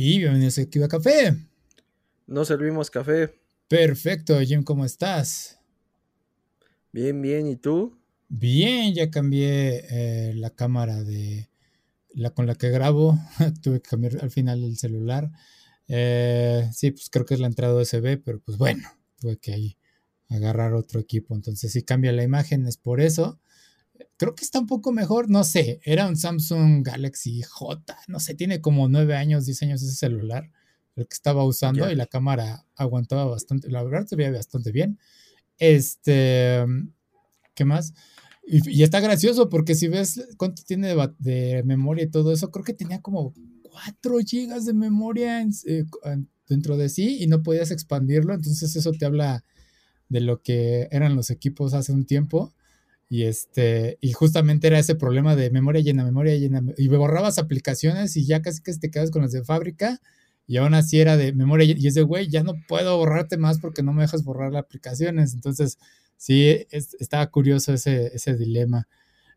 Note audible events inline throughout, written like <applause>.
Y bienvenidos a Kiva Café. No servimos café. Perfecto, Jim, ¿cómo estás? Bien, bien, ¿y tú? Bien, ya cambié eh, la cámara de la con la que grabo. <laughs> Tuve que cambiar al final el celular. Eh, sí, pues creo que es la entrada USB, pero pues bueno, tuve que ahí agarrar otro equipo. Entonces, si cambia la imagen es por eso. Creo que está un poco mejor, no sé, era un Samsung Galaxy J, no sé, tiene como nueve años, diez años ese celular, el que estaba usando y la cámara aguantaba bastante, la verdad se veía bastante bien. Este, ¿qué más? Y, está gracioso porque si ves cuánto tiene de, memoria y todo eso, creo que tenía como 4 GB de memoria eh, dentro de sí y no podías expandirlo, entonces eso te habla de lo que eran los equipos hace un tiempo. Y este, y justamente era ese problema de memoria llena, memoria llena, y borrabas aplicaciones y ya casi que te quedas con las de fábrica, y aún así era de memoria y es de güey, ya no puedo borrarte más porque no me dejas borrar las aplicaciones. Entonces, sí, estaba curioso ese, ese dilema.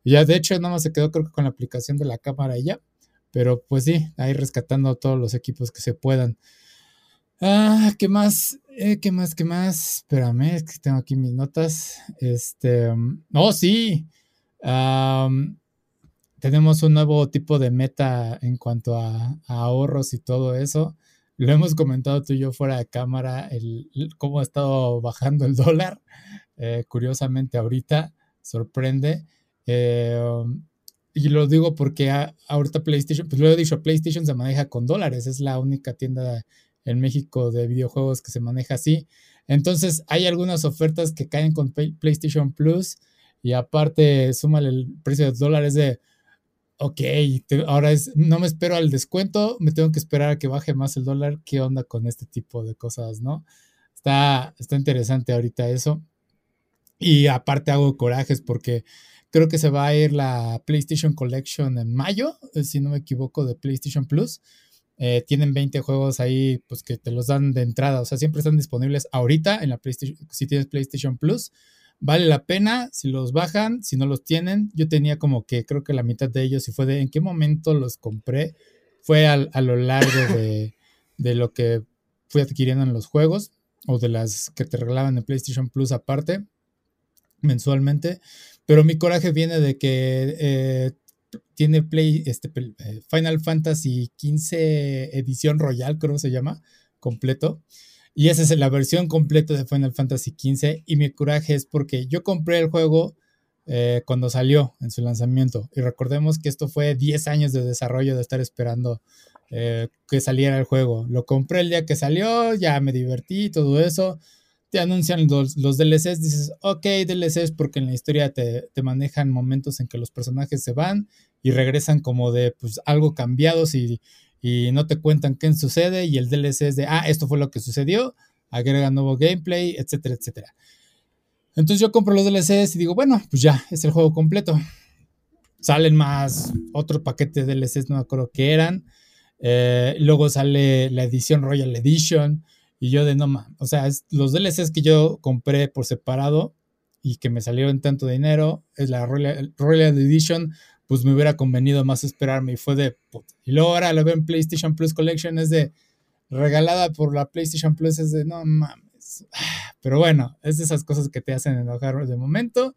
Y ya de hecho, nada más se quedó creo que con la aplicación de la cámara y ya. Pero pues sí, ahí rescatando todos los equipos que se puedan. Ah, ¿qué más? Eh, ¿Qué más? ¿Qué más? Espérame, que tengo aquí mis notas. Este. Oh, sí. tenemos un nuevo tipo de meta en cuanto a, ahorros y todo eso. Lo hemos comentado tú y yo fuera de cámara, el, cómo ha estado bajando el dólar. Eh, curiosamente, ahorita sorprende. Eh, y lo digo porque ahorita PlayStation, pues lo he dicho, PlayStation se maneja con dólares, es la única tienda en México de videojuegos que se maneja así. Entonces hay algunas ofertas que caen con PlayStation Plus y aparte súmale el precio de dólares de, ok, ahora es, no me espero al descuento, me tengo que esperar a que baje más el dólar. ¿Qué onda con este tipo de cosas, no? Está, está interesante ahorita eso. Y aparte hago corajes porque creo que se va a ir la PlayStation Collection en mayo, eh, si no me equivoco, de PlayStation Plus. Eh, tienen 20 juegos ahí, pues que te los dan de entrada. O sea, siempre están disponibles ahorita en la PlayStation, si tienes PlayStation Plus. Vale la pena si los bajan, si no los tienen. Yo tenía como que creo que la mitad de ellos y fue de en qué momento los compré. Fue a lo largo <coughs> de, de lo que fui adquiriendo en los juegos o de las que te regalaban en PlayStation Plus aparte mensualmente. Pero mi coraje viene de que eh, tiene Play, este, eh, Final Fantasy XV edición Royal, creo que se llama, completo. Y esa es la versión completa de Final Fantasy XV. Y mi coraje es porque yo compré el juego eh, cuando salió en su lanzamiento. Y recordemos que esto fue 10 años de desarrollo de estar esperando eh, que saliera el juego. Lo compré el día que salió, ya me divertí, todo eso te anuncian los, los, DLCs, dices, ok, DLCs porque en la historia te, manejan momentos en que los personajes se van y regresan como de pues algo cambiados y, y no te cuentan qué sucede y el DLC es de, ah, esto fue lo que sucedió, agrega nuevo gameplay, etcétera, etcétera. Entonces yo compro los DLCs y digo, bueno, pues ya, es el juego completo. Salen más otro paquete de DLCs, no me acuerdo qué eran. Eh, luego sale la edición Royal Edition. Y yo de no mames, o sea, los DLCs que yo compré por separado y que me salieron tanto dinero, es la Royal, Edition, pues me hubiera convenido más esperarme y fue de... Y luego ahora lo veo en PlayStation Plus Collection, es de regalada por la PlayStation Plus, es de no mames. <sighs> Pero bueno, es de esas cosas que te hacen enojar de momento.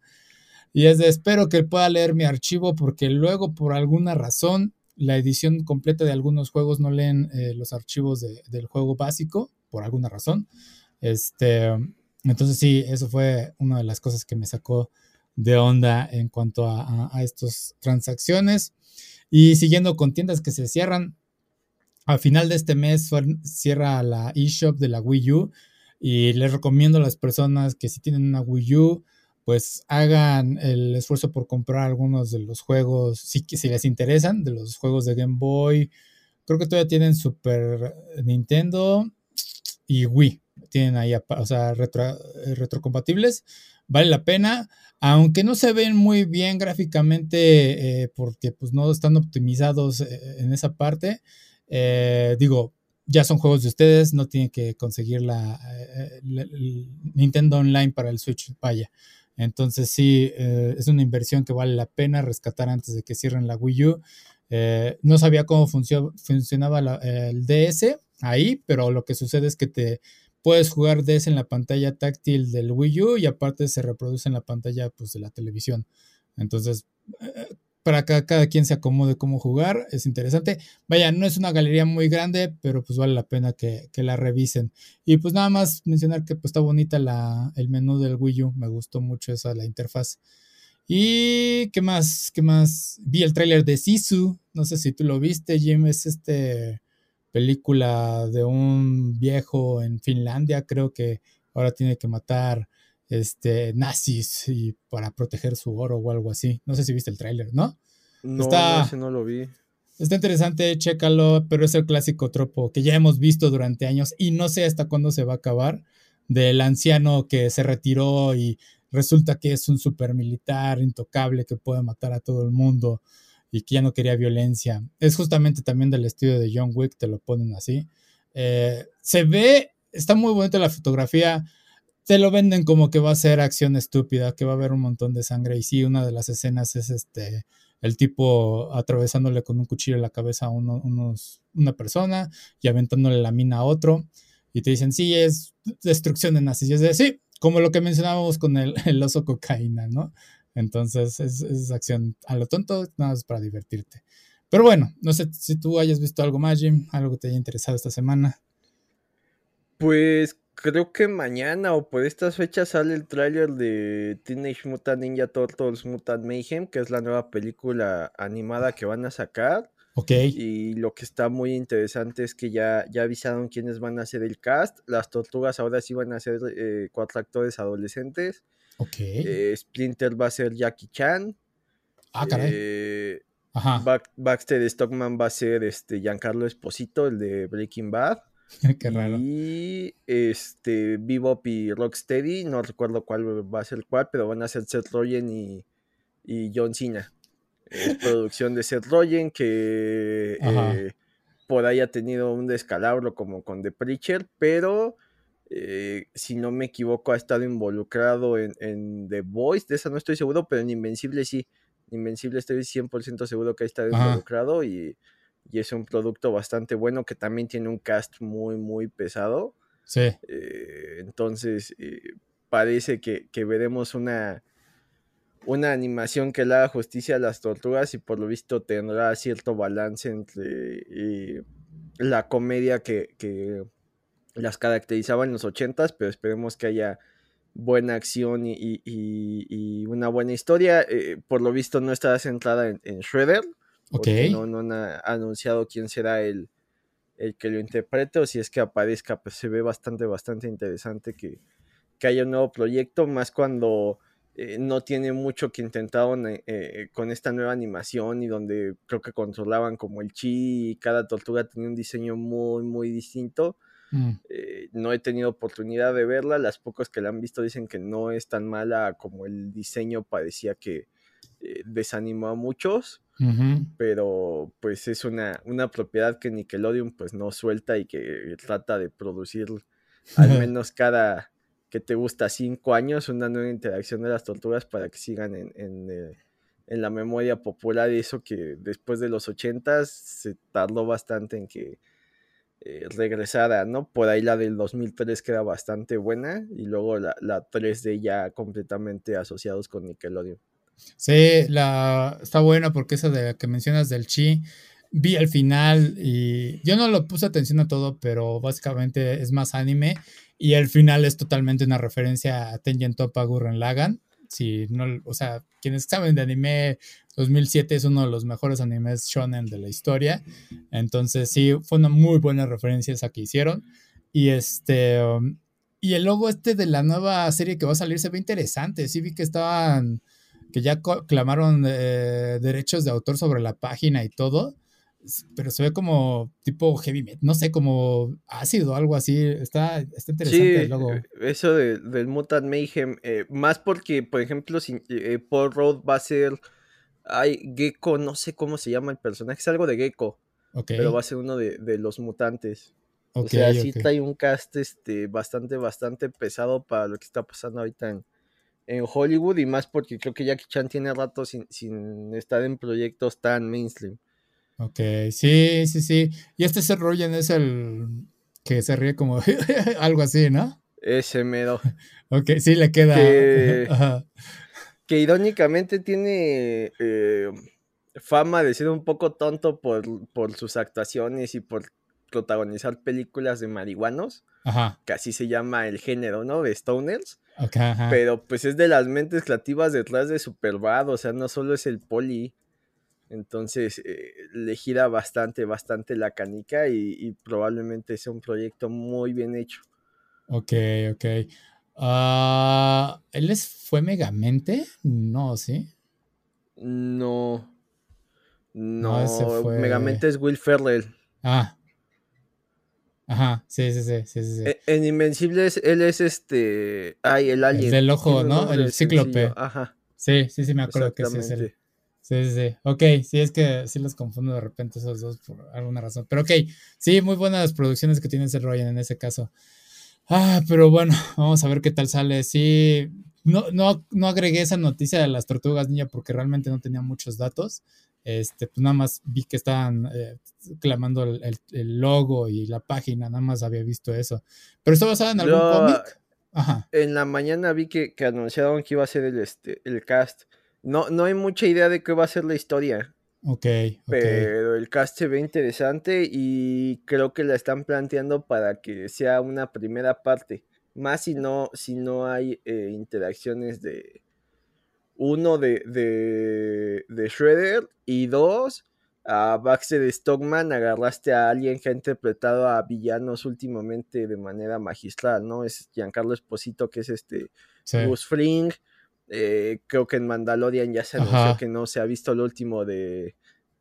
Y es de espero que pueda leer mi archivo porque luego por alguna razón la edición completa de algunos juegos no leen eh, los archivos del juego básico por alguna razón. Este, entonces sí, eso fue una de las cosas que me sacó de onda en cuanto a, estas transacciones. Y siguiendo con tiendas que se cierran, al final de este mes cierra la eShop de la Wii U y les recomiendo a las personas que si tienen una Wii U, pues hagan el esfuerzo por comprar algunos de los juegos, si les interesan, de los juegos de Game Boy. Creo que todavía tienen Super Nintendo y Wii. Tienen ahí, o sea, eh, retrocompatibles. Vale la pena, aunque no se ven muy bien gráficamente eh, porque pues no están optimizados eh, en esa parte. digo, ya son juegos de ustedes, no tienen que conseguir la, Nintendo Online para el Switch, vaya. Entonces sí, es una inversión que vale la pena rescatar antes de que cierren la Wii U. No sabía cómo funcionaba el DS ahí, pero lo que sucede es que te puedes jugar DS en la pantalla táctil del Wii U y aparte se reproduce en la pantalla pues, de la televisión. Entonces, eh, para que cada quien se acomode cómo jugar, es interesante. Vaya, no es una galería muy grande, pero pues vale la pena que, la revisen. Y pues nada más mencionar que pues está bonita la, el menú del Wii U, me gustó mucho esa, la interfaz. Y qué más, qué más, vi el tráiler de Sisu, no sé si tú lo viste, Jim, es este película de un viejo en Finlandia, creo que ahora tiene que matar este, nazis y para proteger su oro o algo así. No sé si viste el tráiler, ¿no? No, está, no lo vi. Está interesante, chécalo, pero es el clásico tropo que ya hemos visto durante años y no sé hasta cuándo se va a acabar del anciano que se retiró y resulta que es un super militar intocable que puede matar a todo el mundo y que ya no quería violencia. Es justamente también del estudio de John Wick, te lo ponen así. Eh, se ve, está muy bonita la fotografía te lo venden como que va a ser acción estúpida, que va a haber un montón de sangre. Y sí, una de las escenas es este el tipo atravesándole con un cuchillo en la cabeza a unos, una persona y aventándole la mina a otro. Y te dicen, sí, es destrucción de nazis. Y es de, sí, como lo que mencionábamos con el oso cocaína, ¿no? Entonces es, es, acción a lo tonto, nada más para divertirte. Pero bueno, no sé si tú hayas visto algo más, Jim, algo que te haya interesado esta semana. Pues creo que mañana o por estas fechas sale el tráiler de Teenage Mutant Ninja Turtles Mutant Mayhem, que es la nueva película animada que van a sacar. Ok. Y lo que está muy interesante es que ya, ya avisaron quiénes van a ser el cast. Las tortugas ahora sí van a ser eh, cuatro actores adolescentes. Eh, Splinter va a ser Jackie Chan. Ah, caray. Eh, Ajá. Baxter Stockman va a ser este Giancarlo Esposito, el de Breaking Bad. <laughs> Qué raro. Y este, Bebop y Rocksteady, no recuerdo cuál va a ser cuál, pero van a ser Seth Rogen y, John Cena. Es <laughs> producción de Seth Rogen que eh, por ahí ha tenido un descalabro como con The Preacher, pero eh, si no me equivoco ha estado involucrado en, The Voice, de esa no estoy seguro, pero en Invencible sí. Invencible estoy 100% seguro que ha estado involucrado y y es un producto bastante bueno que también tiene un cast muy, muy pesado. Sí. Eh, entonces, eh, parece que, veremos una, una animación que le haga justicia a las tortugas y por lo visto tendrá cierto balance entre la comedia que, las caracterizaba en los ochentas, pero esperemos que haya buena acción y, una buena historia. por lo visto no está centrada en, en Shredder, no, no han anunciado quién será el, el que lo interprete o si es que aparezca, pues se ve bastante, bastante interesante que, haya un nuevo proyecto, más cuando eh, no tiene mucho que intentaron eh, eh, con esta nueva animación y donde creo que controlaban como el chi y cada tortuga tenía un diseño muy, muy distinto. Mm. no he tenido oportunidad de verla, las pocas que la han visto dicen que no es tan mala como el diseño parecía que desanimó a muchos pero pues es una, una propiedad que Nickelodeon pues no suelta y que trata de producir al <laughs> menos cada que te gusta cinco años una nueva interacción de las tortugas para que sigan en, en, eh, la memoria popular. Y eso que después de los ochentas se tardó bastante en que eh, regresara, ¿no? Por ahí la del 2003 queda bastante buena y luego la, la 3D ya completamente asociados con Nickelodeon. Sí, la, está buena porque esa de la que mencionas del chi, vi al final y yo no lo puse atención a todo, pero básicamente es más anime y el final es totalmente una referencia a Tengen Toppa Gurren Lagan. Si no, o sea, quienes saben de anime, 2007 es uno de los mejores animes shonen de la historia. Entonces, sí, fue una muy buena referencia esa que hicieron. Y este, um, y el logo este de la nueva serie que va a salir se ve interesante. Sí vi que estaban que ya clamaron eh, derechos de autor sobre la página y todo, pero se ve como tipo heavy metal, no sé, como ácido o algo así. Está, está interesante el logo. Eh, eso del Mutant Mayhem, eh, más porque, por ejemplo, si, Paul Road va a ser. Hay Gecko, no sé cómo se llama el personaje, es algo de Gecko. Pero va a ser uno de, los mutantes. o sea, sí trae un cast este, bastante, bastante pesado para lo que está pasando ahorita en, en Hollywood y más porque creo que Jackie Chan tiene rato sin, sin estar en proyectos tan mainstream. Ok, sí, sí, sí. Y este Seth Rogen es el que se ríe como <laughs> algo así, ¿no? Ese medo. <laughs> ok, sí le queda. Que, <laughs> que irónicamente tiene eh, fama de ser un poco tonto por, por, sus actuaciones y por protagonizar películas de marihuanos. Ajá. Que así se llama el género, ¿no? De stoners. Okay, ajá. Pero pues es de las mentes creativas detrás de Superbad, o sea, no solo es el poli. Entonces eh, le gira bastante, bastante la canica y, y, probablemente sea un proyecto muy bien hecho. Ok, ok. Uh, ¿Él es, fue Megamente? No, ¿sí? No. No, no fue... Megamente es Will Ferrell. Ah. Ajá, sí, sí, sí, sí, sí. En, en Invencibles, él es este. Ay, el alien. El del ojo, ¿no? El cíclope. Ajá. Sí, sí, sí, me acuerdo que sí es él. Sí, sí, sí. Ok, sí, es que sí los confundo de repente esos dos por alguna razón. Pero ok, sí, muy buenas producciones que tiene ese Ryan en ese caso. Ah, pero bueno, <laughs> vamos a ver qué tal sale. Sí, no, no, no agregué esa noticia de las tortugas niña porque realmente no tenía muchos datos. Este, pues nada más vi que estaban eh, clamando el, el, el, logo y la página, nada más había visto eso. Pero está basado en algún Yo, cómic. Ajá. En la mañana vi que, que, anunciaron que iba a ser el, este, el cast. No, no hay mucha idea de qué va a ser la historia. Ok. okay. Pero el cast se ve interesante y creo que la están planteando para que sea una primera parte. Más si no, si no hay eh, interacciones de, uno de, de, de, Shredder y dos a Baxter Stockman agarraste a alguien que ha interpretado a villanos últimamente de manera magistral, ¿no? Es Giancarlo Esposito que es este sí. Gus Fring eh, creo que en Mandalorian ya se anunció Ajá. que no se ha visto el último de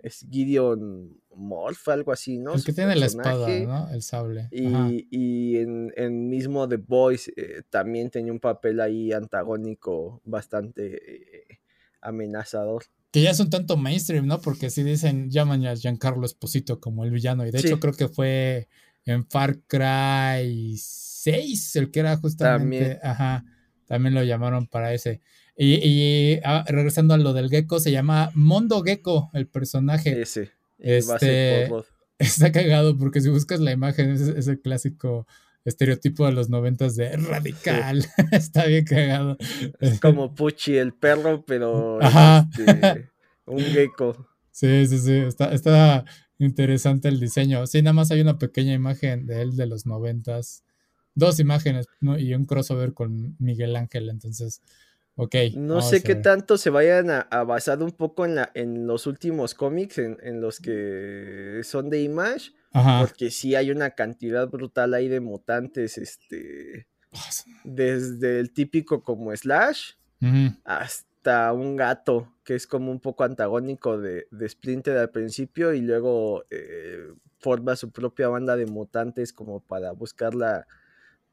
es Gideon Morph, algo así, ¿no? El que Su tiene personaje. la espada, ¿no? El sable. Y, y en, en, mismo The Boys eh, también tenía un papel ahí antagónico bastante eh, amenazador. Que ya es un tanto mainstream, ¿no? Porque si dicen, llaman a Giancarlo Esposito como el villano. Y de sí. hecho creo que fue en Far Cry 6, el que era justamente... También. Ajá, también lo llamaron para ese. Y, y ah, regresando a lo del gecko, se llama Mondo Gecko, el personaje. Ese. Este, <laughs> está cagado porque si buscas la imagen, es, es el clásico estereotipo de los noventas de radical. Sí. <laughs> está bien cagado. Es como Puchi el perro, pero Ajá. Este, un gecko. Sí, sí, sí. Está, está interesante el diseño. Sí, nada más hay una pequeña imagen de él de los noventas. Dos imágenes, ¿no? Y un crossover con Miguel Ángel. Entonces, Ok. No sé qué tanto se vayan a, a, basar un poco en, la, en los últimos cómics, en, en, los que son de Image. Ajá. Porque sí hay una cantidad brutal ahí de mutantes, este. Desde el típico como Slash uh -huh. hasta un gato, que es como un poco antagónico de, de Splinter al principio, y luego eh, forma su propia banda de mutantes como para buscar la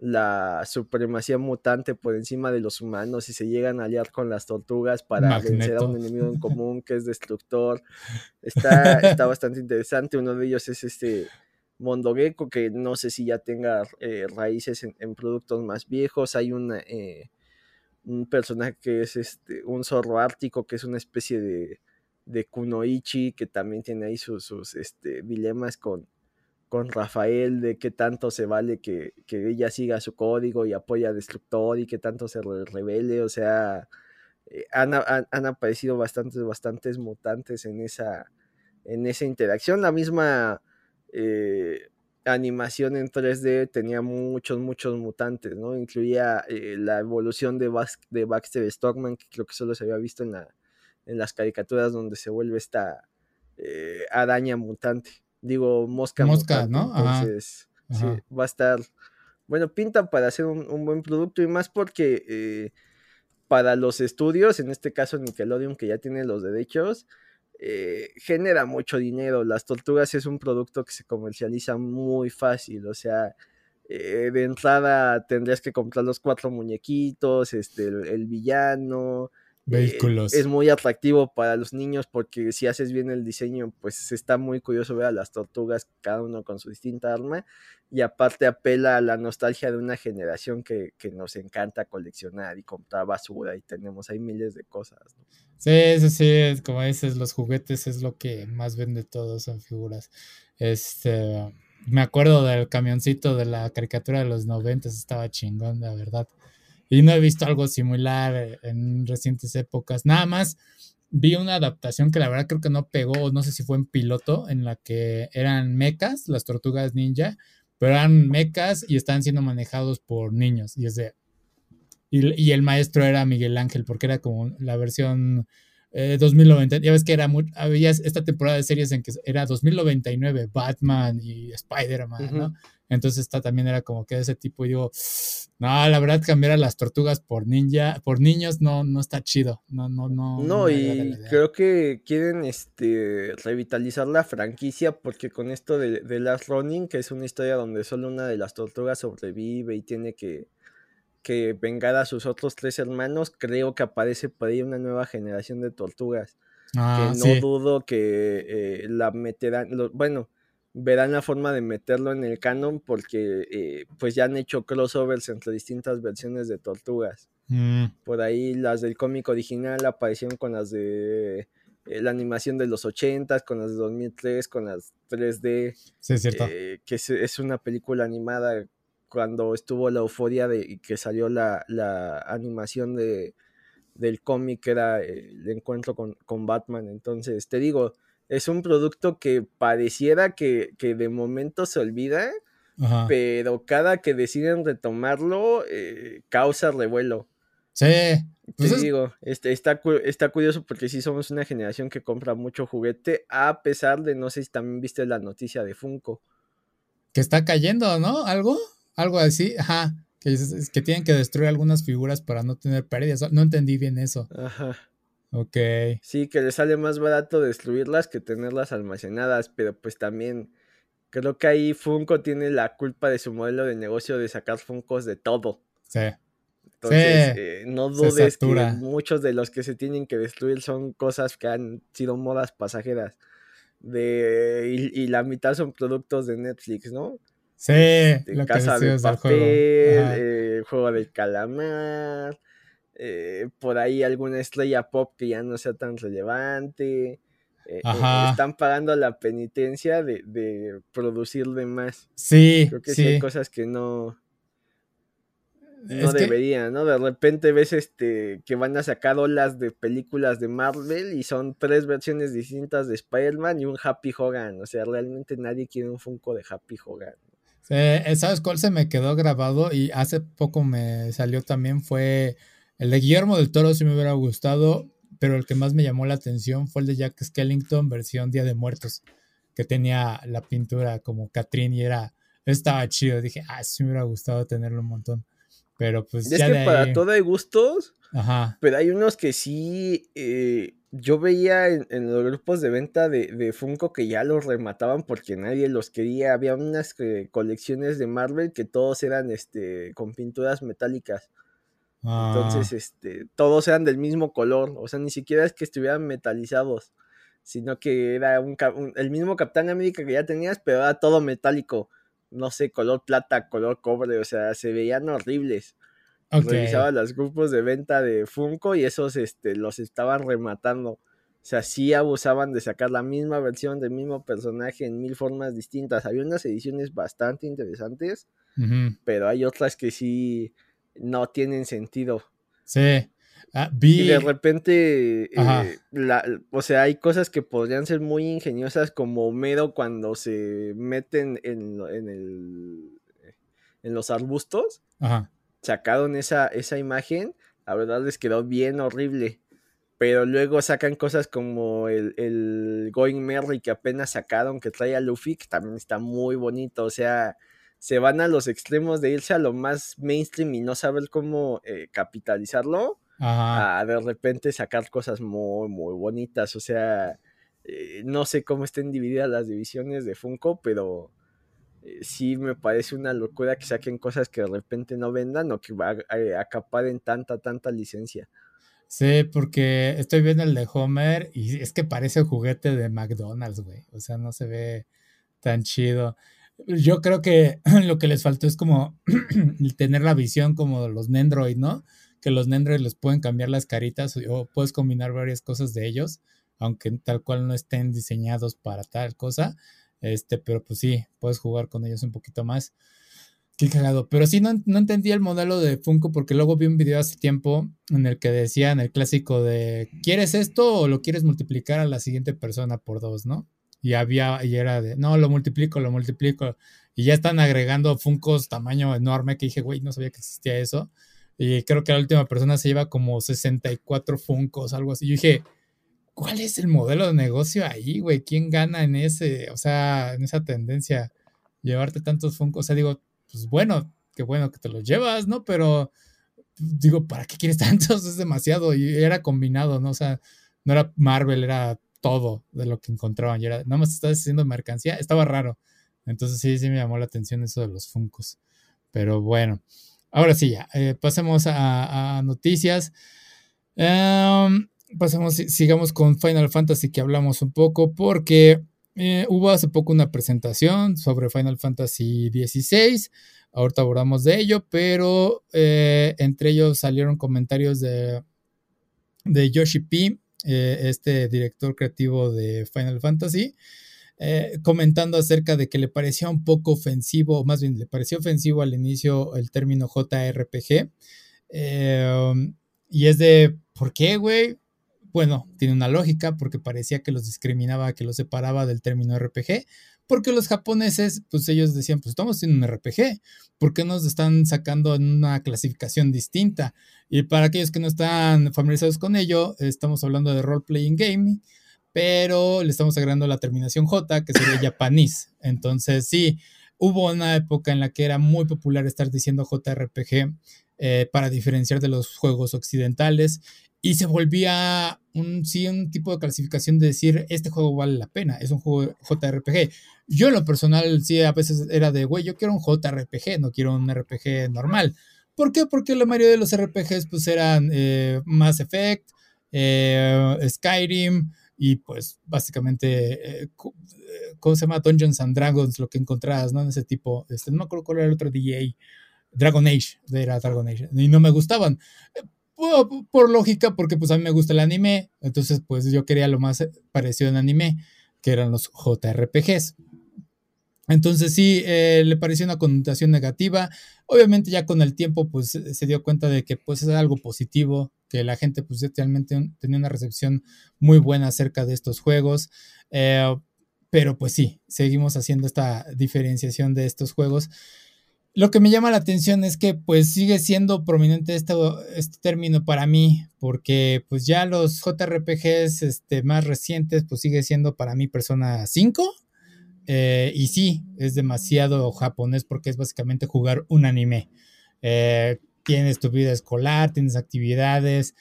la supremacía mutante por encima de los humanos y se llegan a aliar con las tortugas para Magneto. vencer a un enemigo en <laughs> común que es destructor. Está, está bastante interesante. Uno de ellos es este Mondogecko, que no sé si ya tenga eh, raíces en, en, productos más viejos. Hay una, eh, un personaje que es este, un zorro ártico, que es una especie de, de Kunoichi, que también tiene ahí sus, sus este, dilemas con, con Rafael de qué tanto se vale que, que, ella siga su código y apoya a Destructor y qué tanto se re revele, o sea, eh, han, han, han, aparecido bastantes, bastantes mutantes en esa, en esa interacción, la misma eh, animación en 3D tenía muchos, muchos mutantes, ¿no? Incluía eh, la evolución de, Bas de Baxter Stockman, que creo que solo se había visto en, la, en las caricaturas donde se vuelve esta eh, araña mutante digo, mosca. Mosca, mutante, ¿no? Entonces. Ajá. sí, va a estar, bueno, pinta para hacer un, un buen producto y más porque eh, para los estudios, en este caso Nickelodeon, que ya tiene los derechos, eh, genera mucho dinero. Las tortugas es un producto que se comercializa muy fácil, o sea, eh, de entrada tendrías que comprar los cuatro muñequitos, este, el, el villano, Vehículos. es muy atractivo para los niños porque si haces bien el diseño, pues está muy curioso ver a las tortugas, cada uno con su distinta arma, y aparte apela a la nostalgia de una generación que, que nos encanta coleccionar y comprar basura y tenemos ahí miles de cosas. ¿no? Sí, sí, sí, como dices, los juguetes es lo que más vende todos, son figuras. Este, me acuerdo del camioncito de la caricatura de los noventas, estaba chingón, la verdad. Y no he visto algo similar en recientes épocas. Nada más vi una adaptación que la verdad creo que no pegó, no sé si fue en piloto, en la que eran mecas, las tortugas ninja, pero eran mecas y estaban siendo manejados por niños. Y es de. Y el maestro era Miguel Ángel, porque era como la versión eh, 2090. Ya ves que era muy, había esta temporada de series en que era 2099, Batman y Spider-Man, Ujú. ¿no? Entonces esta también era como que de ese tipo. Y digo, no, la verdad, cambiar a las tortugas por ninja, por niños, no, no está chido. No, no, no. No, agrada y creo que quieren este revitalizar la franquicia porque con esto de, de Last Running, que es una historia donde solo una de las tortugas sobrevive y tiene que, que vengar a sus otros tres hermanos, creo que aparece por ahí una nueva generación de tortugas. Ah, que no sí. dudo que eh, la meterán, lo- bueno, verán la forma de meterlo en el canon porque eh, pues ya han hecho crossovers entre distintas versiones de tortugas. Mm, Por ahí las del cómic original aparecieron con las de eh, la animación de los 80s, con las de 2003, con las 3D, sí, es cierto. que es, es una película animada cuando estuvo la euforia de y que salió la, la animación de, del cómic, que era el encuentro con, con Batman. Entonces, te digo, es un producto que pareciera que, que de momento se olvida, Ajá. pero cada que deciden retomarlo, eh, causa revuelo. Sí. Te Pues es- digo, este, está, está curioso porque sí somos una generación que compra mucho juguete, a pesar de, no sé si también viste la noticia de Funko. que está cayendo, ¿no? ¿Algo? Algo así, ajá. Que, es- que tienen que destruir algunas figuras para no tener pérdidas. No entendí bien eso. Ajá. Ok. Sí, que le sale más barato destruirlas que tenerlas almacenadas, pero pues también creo que ahí Funko tiene la culpa de su modelo de negocio de sacar Funkos de todo. Sí. Entonces, Sí, eh, no dudes que muchos de los que se tienen que destruir son cosas que han sido modas pasajeras. De, y, y la mitad son productos de Netflix, ¿no? Sí, Este, lo que Casa de decías del Papel, juego. Eh, Juego del Calamar, eh, por ahí alguna estrella pop que ya no sea tan relevante. eh, eh, están pagando la penitencia de, de producir de más. Sí, Creo que sí. hay cosas que no, no Es que, deberían, ¿no? De repente ves este que van a sacar olas de películas de Marvel y son tres versiones distintas de Spider-Man y un Happy Hogan. O sea, realmente nadie quiere un Funko de Happy Hogan. Eh, ¿sabes cuál se me quedó grabado? Y hace poco me salió también fue el de Guillermo del Toro, si me hubiera gustado, pero el que más me llamó la atención fue el de Jack Skellington, versión Día de Muertos, que tenía la pintura como Catrín y era, estaba chido. Dije, ah, sí me hubiera gustado tenerlo un montón. Pero pues Es ya que de para todo hay gustos, ajá, pero hay unos que sí. eh, yo veía en, en los grupos de venta de, de Funko que ya los remataban porque nadie los quería. Había unas eh, colecciones de Marvel que todos eran este con pinturas metálicas. ah, Entonces, este, todos eran del mismo color. O sea, ni siquiera es que estuvieran metalizados. Sino que era un- el mismo Capitán América que ya tenías, pero era todo metálico. No sé, color plata, color cobre. O sea, se veían horribles. Ok, Revisaba los grupos de venta de Funko y esos este, los estaban rematando. O sea, sí abusaban de sacar la misma versión del mismo personaje en mil formas distintas. Había unas ediciones bastante interesantes, pero hay otras que sí no tienen sentido. sí. Ah, Y de repente, eh, la- o sea, hay cosas que podrían ser muy ingeniosas como Homero cuando se meten en, en, el, en los arbustos. ajá, Sacaron esa, esa imagen, la verdad les quedó bien horrible. Pero luego sacan cosas como el, el Going Merry que apenas sacaron, que trae a Luffy, que también está muy bonito. O sea, se van a los extremos de irse a lo más mainstream y no saber cómo eh, capitalizarlo ajá. a de repente sacar cosas muy, muy bonitas. O sea, eh, no sé cómo estén divididas las divisiones de Funko, pero eh, sí me parece una locura que saquen cosas que de repente no vendan o que eh, acaparen tanta, tanta licencia. Sí, porque estoy viendo el de Homer y es que parece juguete de McDonald's, güey. O sea, no se ve tan chido. Yo creo que <clears throat> lo que les faltó es como <clears throat> tener la visión como los Nendroid, ¿no? Que los Nendroid les pueden cambiar las caritas o puedes combinar varias cosas de ellos, aunque tal cual no estén diseñados para tal cosa. Este, pero pues sí, puedes jugar con ellos un poquito más. Qué cagado. Pero sí, no, no entendí el modelo de Funko porque luego vi un video hace tiempo en el que decían el clásico de ¿quieres esto o lo quieres multiplicar a la siguiente persona por dos, no? Y había, y era de, no, lo multiplico, lo multiplico. Y ya están agregando Funkos tamaño enorme que dije, güey, no sabía que existía eso. Y creo que la última persona se lleva como 64 Funkos, algo así. Yo dije, ¿cuál es el modelo de negocio ahí, güey? ¿Quién gana en ese, o sea, en esa tendencia? Llevarte tantos Funkos. O sea, digo, pues bueno, qué bueno que te los llevas, ¿no? Pero digo, ¿para qué quieres <laughs> tantos? Es demasiado. Y era combinado, ¿no? O sea, no era Marvel, era todo de lo que encontraban. Y era, nada más estás haciendo mercancía. Estaba raro. Entonces sí, sí me llamó la atención eso de los Funcos. Pero bueno, ahora sí, ya. Eh, pasemos a, noticias. Em, pasemos, sigamos con Final Fantasy que hablamos un poco porque eh, hubo hace poco una presentación sobre Final Fantasy XVI. Ahorita abordamos de ello, pero eh, entre ellos salieron comentarios de, de Yoshi P, eh, este director creativo de Final Fantasy, comentando acerca de que le parecía un poco ofensivo, o más bien le pareció ofensivo al inicio el término JRPG. y es de, ¿por qué, güey? Bueno, tiene una lógica porque parecía que los discriminaba, que los separaba del término RPG, porque los japoneses, pues ellos decían, pues estamos en un RPG, ¿por qué nos están sacando en una clasificación distinta? Y para aquellos que no están familiarizados con ello, estamos hablando de role playing game, pero le estamos agregando la terminación J, que sería <laughs> japonés. Entonces, sí, hubo una época en la que era muy popular estar diciendo JRPG eh, para diferenciar de los juegos occidentales y se volvía un, sí, un tipo de clasificación de decir, este juego vale la pena, es un juego JRPG. Yo en lo personal sí a veces era de, güey, yo quiero un JRPG, no quiero un RPG normal. ¿Por qué? Porque la mayoría de los RPGs pues eran eh, Mass Effect, eh, Skyrim y pues básicamente, eh, ¿cómo se llama? Dungeons and Dragons, lo que encontrabas, ¿no? En ese tipo, este, no me acuerdo cuál era el otro DJ, Dragon Age, era Dragon Age, y no me gustaban por lógica, porque pues a mí me gusta el anime, entonces pues yo quería lo más parecido en anime, que eran los JRPGs. Entonces sí, eh, le pareció una connotación negativa. Obviamente ya con el tiempo pues se dio cuenta de que pues es algo positivo, que la gente pues realmente tenía una recepción muy buena acerca de estos juegos. Eh, pero pues sí, seguimos haciendo esta diferenciación de estos juegos. Lo que me llama la atención es que pues sigue siendo prominente este, este término para mí, porque pues ya los JRPGs este, más recientes pues sigue siendo para mí Persona 5. Eh, y sí, es demasiado japonés porque es básicamente jugar un anime. Eh, tienes tu vida escolar, tienes actividades,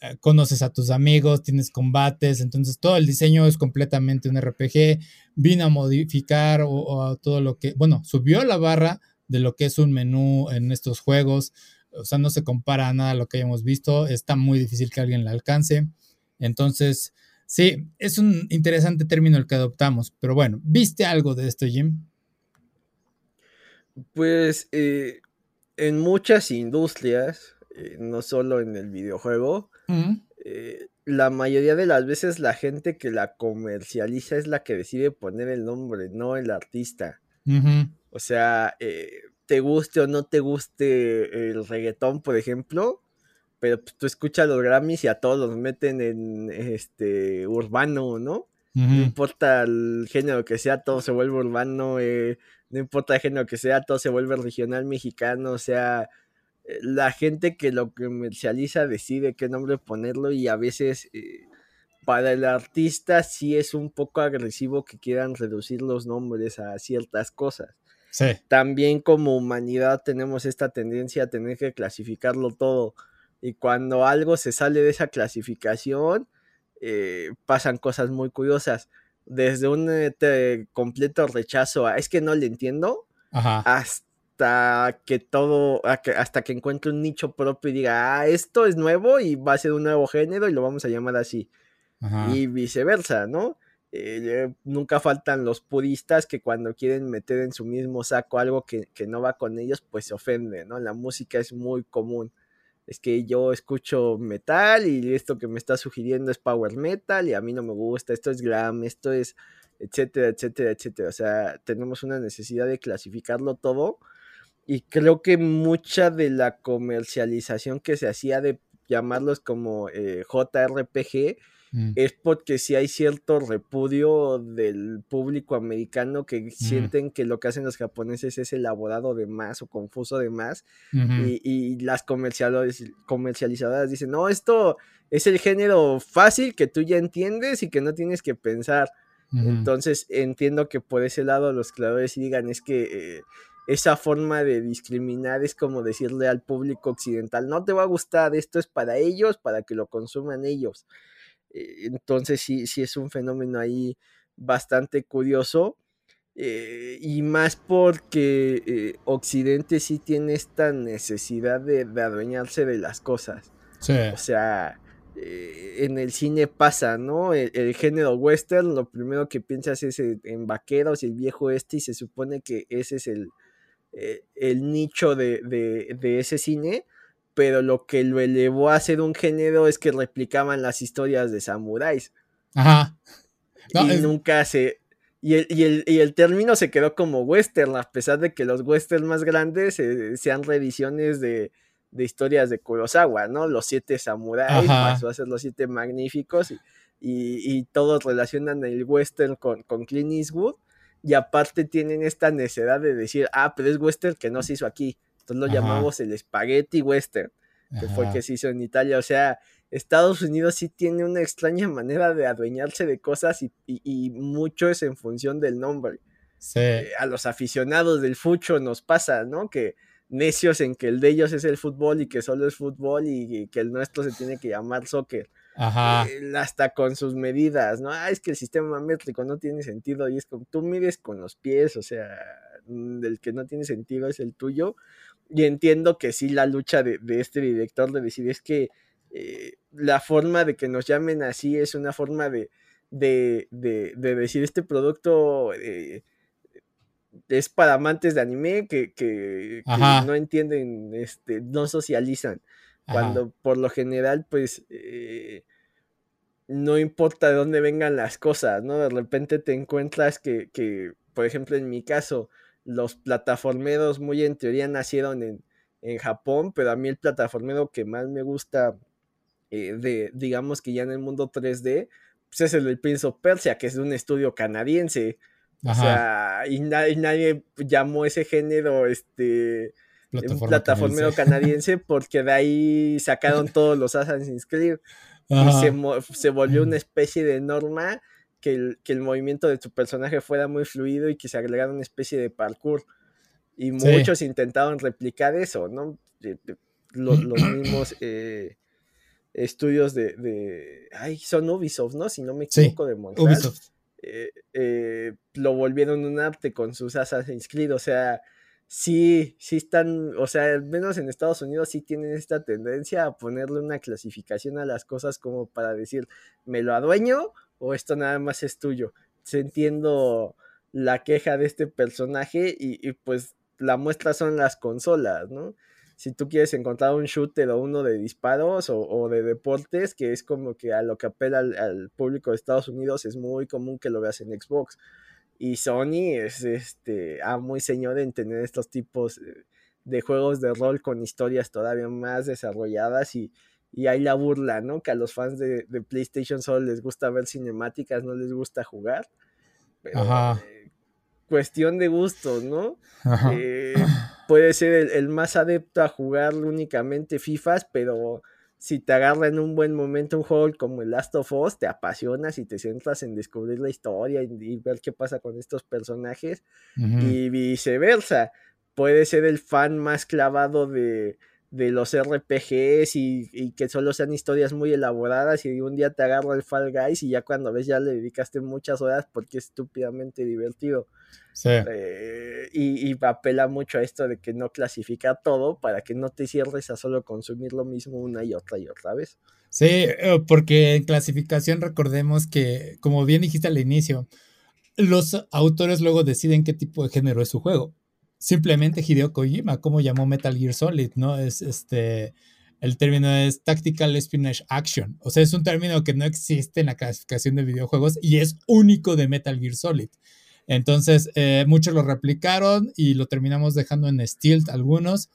eh, conoces a tus amigos, tienes combates, entonces todo el diseño es completamente un RPG. Vino a modificar o todo lo que, bueno, subió la barra de lo que es un menú en estos juegos. O sea, no se compara a nada a lo que hayamos visto. Está muy difícil que alguien la alcance. Entonces, sí, es un interesante término el que adoptamos. Pero bueno, ¿viste algo de esto, Jim? Pues eh, en muchas industrias, eh, no solo en el videojuego, eh, la mayoría de las veces la gente que la comercializa es la que decide poner el nombre, no el artista. O sea, eh, te guste o no te guste el reggaetón, por ejemplo, pero pues, tú escuchas los Grammys y a todos los meten en este urbano, ¿no? No importa el género que sea, todo se vuelve urbano, eh, no importa el género que sea, todo se vuelve regional mexicano, o sea, eh, la gente que lo comercializa decide qué nombre ponerlo y a veces para el artista sí es un poco agresivo que quieran reducir los nombres a ciertas cosas. También como humanidad tenemos esta tendencia a tener que clasificarlo todo. Y cuando algo se sale de esa clasificación, eh, pasan cosas muy curiosas. Desde un este, completo rechazo a es que no le entiendo, hasta hasta que todo, hasta que encuentre un nicho propio y diga, ah, esto es nuevo y va a ser un nuevo género y lo vamos a llamar así. Y viceversa, ¿no? Eh, nunca faltan los puristas que cuando quieren meter en su mismo saco algo que, que, no va con ellos, pues se ofenden, ¿no? La música es muy común. Es que yo escucho metal y esto que me está sugiriendo es power metal y a mí no me gusta, esto es glam, esto es etcétera, etcétera, etcétera. O sea, tenemos una necesidad de clasificarlo todo y creo que mucha de la comercialización que se hacía de llamarlos como eh, JRPG mm. es porque si hay cierto repudio del público americano que mm. sienten que lo que hacen los japoneses es elaborado de más o confuso de más y, y, las comercializadoras dicen, no, esto es el género fácil que tú ya entiendes y que no tienes que pensar. Entonces entiendo que por ese lado los creadores digan es que eh, esa forma de discriminar es como decirle al público occidental, no te va a gustar, esto es para ellos, para que lo consuman ellos. Eh, entonces sí, sí es un fenómeno ahí bastante curioso. Eh, y más porque Occidente sí tiene esta necesidad de, adueñarse de las cosas. O sea, eh, en el cine pasa, ¿no? El, género western, lo primero que piensas es en, vaqueros y el viejo este, y se supone que ese es el, eh, el nicho de, ese cine, pero lo que lo elevó a ser un género es que replicaban las historias de samuráis. Ajá. y nunca se. Y el, y, el, término se quedó como western, a pesar de que los westerns más grandes eh, sean reediciones de, de historias de Kurosawa, ¿no? Los siete samuráis, pasó a ser los siete magníficos y, y, todos relacionan el western con, con Clint Eastwood y aparte tienen esta necesidad de decir, ah, pero es western que no se hizo aquí, entonces lo llamamos el spaghetti western, que fue que se hizo en Italia, o sea, Estados Unidos sí tiene una extraña manera de adueñarse de cosas y, y, mucho es en función del nombre. Sí. Eh, a los aficionados del fucho nos pasa, ¿no? Que necios en que el de ellos es el fútbol y que solo es fútbol y, que el nuestro se tiene que llamar soccer. Ajá. Eh, hasta con sus medidas, ¿no? Ah, es que el sistema métrico no tiene sentido y es como tú mides con los pies, o sea, mm, el que no tiene sentido es el tuyo. Y entiendo que sí, la lucha de, este director de decir es que eh, la forma de que nos llamen así es una forma de, de, de decir este producto. Eh, es para amantes de anime que, no entienden, este, no socializan. Cuando por lo general, pues, eh, no importa de dónde vengan las cosas, ¿no? De repente te encuentras que, que, por ejemplo, en mi caso, los plataformeros muy en teoría nacieron en, en Japón, pero a mí el plataformero que más me gusta, eh, de, digamos que ya en el mundo 3D, pues es el del Prince of Persia, que es de un estudio canadiense. O sea, y, nadie llamó ese género este plataformero canadiense. porque de ahí sacaron todos los Assassin's Creed. Y se, volvió una <laughs> especie de norma que el, que el, movimiento de tu personaje fuera muy fluido y que se agregara una especie de parkour. Y muchos intentaron replicar eso, ¿no? Los, mismos <clears throat> eh, estudios de, de, Ay, son Ubisoft, ¿no? Si no me equivoco, de Montreal. Eh, eh, lo volvieron un arte con sus Assassin's Creed, o sea, sí, sí están, o sea, al menos en Estados Unidos sí tienen esta tendencia a ponerle una clasificación a las cosas como para decir, ¿me lo adueño o esto nada más es tuyo? Entiendo la queja de este personaje y, y pues la muestra son las consolas, ¿no? si tú quieres encontrar un shooter o uno de disparos o, de deportes, que es como que a lo que apela al, público de Estados Unidos, es muy común que lo veas en Xbox. Y Sony es este, ah, muy señor en tener estos tipos de juegos de rol con historias todavía más desarrolladas y, y hay la burla, ¿no? Que a los fans de, PlayStation solo les gusta ver cinemáticas, no les gusta jugar. Ajá. Eh, cuestión de gustos, ¿no? Ajá. Eh, puede ser el, más adepto a jugar únicamente FIFAs, pero si te agarra en un buen momento un juego como el Last of Us, te apasionas y te centras en descubrir la historia y, ver qué pasa con estos personajes y viceversa. Puede ser el fan más clavado de, de los RPGs y, que solo sean historias muy elaboradas y un día te agarra el Fall Guys y ya cuando ves ya le dedicaste muchas horas porque es estúpidamente divertido. Sí. Eh, y, y, apela mucho a esto de que no clasifica todo para que no te cierres a solo consumir lo mismo una y otra y otra vez. Sí, eh, porque en clasificación recordemos que, como bien dijiste al inicio, los autores luego deciden qué tipo de género es su juego simplemente Hideo Kojima, como llamó Metal Gear Solid, ¿no? Es este, el término es Tactical Espionage Action, o sea, es un término que no existe en la clasificación de videojuegos y es único de Metal Gear Solid. Entonces, eh, muchos lo replicaron y lo terminamos dejando en Stealth algunos.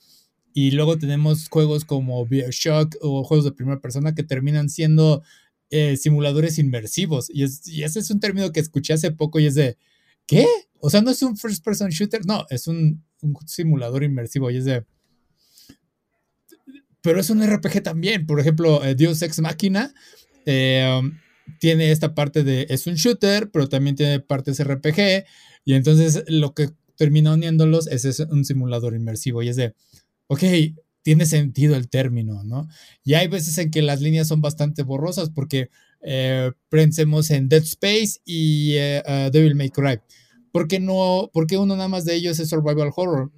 Y luego tenemos juegos como Bioshock o juegos de primera persona que terminan siendo eh, simuladores inmersivos. Y, y ese es un término que escuché hace poco y es de, ¿qué? O sea, no es un first person shooter, no, es un, simulador inmersivo y es de... Pero es un RPG también. Por ejemplo, eh, Deus Ex Machina eh, um, tiene esta parte de... Es un shooter, pero también tiene partes RPG. Y entonces lo que termina uniéndolos es, un simulador inmersivo. Y es de, ok, tiene sentido el término, ¿no? Y hay veces en que las líneas son bastante borrosas porque eh, pensemos en Dead Space y uh, Devil May Cry. ¿Por qué no? Porque uno nada más de ellos es survival horror.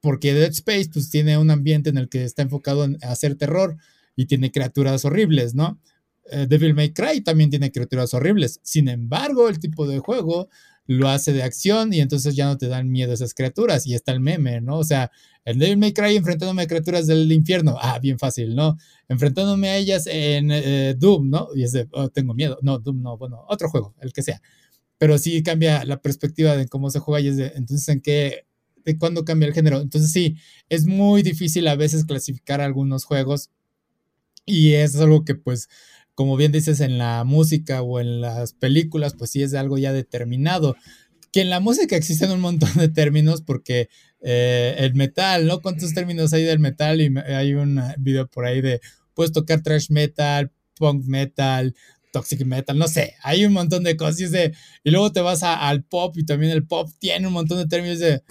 Porque Dead Space pues tiene un ambiente en el que está enfocado en hacer terror y tiene criaturas horribles, ¿no? Eh, Devil May Cry también tiene criaturas horribles. Sin embargo, el tipo de juego lo hace de acción y entonces ya no te dan miedo esas criaturas y está el meme, ¿no? O sea, el Devil May Cry enfrentándome a criaturas del infierno, ah, bien fácil, ¿no? Enfrentándome a ellas en eh, Doom, ¿no? Y es de, oh, tengo miedo, no, Doom no, bueno, otro juego, el que sea pero sí cambia la perspectiva de cómo se juega y es de, entonces, ¿en qué, de cuándo cambia el género? Entonces, sí, es muy difícil a veces clasificar algunos juegos y es algo que, pues, como bien dices, en la música o en las películas, pues sí es algo ya determinado. Que en la música existen un montón de términos porque eh, el metal, ¿no? ¿Cuántos términos hay del metal? Y hay un video por ahí de, puedes tocar trash metal, punk metal, toxic metal, no sé, hay un montón de cosas y, de, y luego te vas al pop y también el pop tiene un montón de términos de...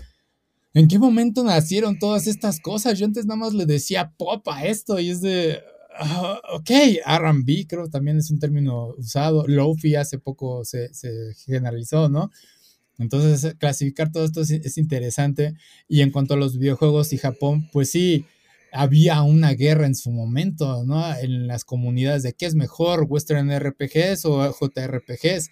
¿En qué momento nacieron todas estas cosas? Yo antes nada más le decía pop a esto y es de... Uh, ok, RB creo también es un término usado. Lofi hace poco se, generalizó, ¿no? Entonces, clasificar todo esto es, interesante. Y en cuanto a los videojuegos y Japón, pues sí, había una guerra en su momento, ¿no? En las comunidades de qué es mejor, Western RPGs o JRPGs.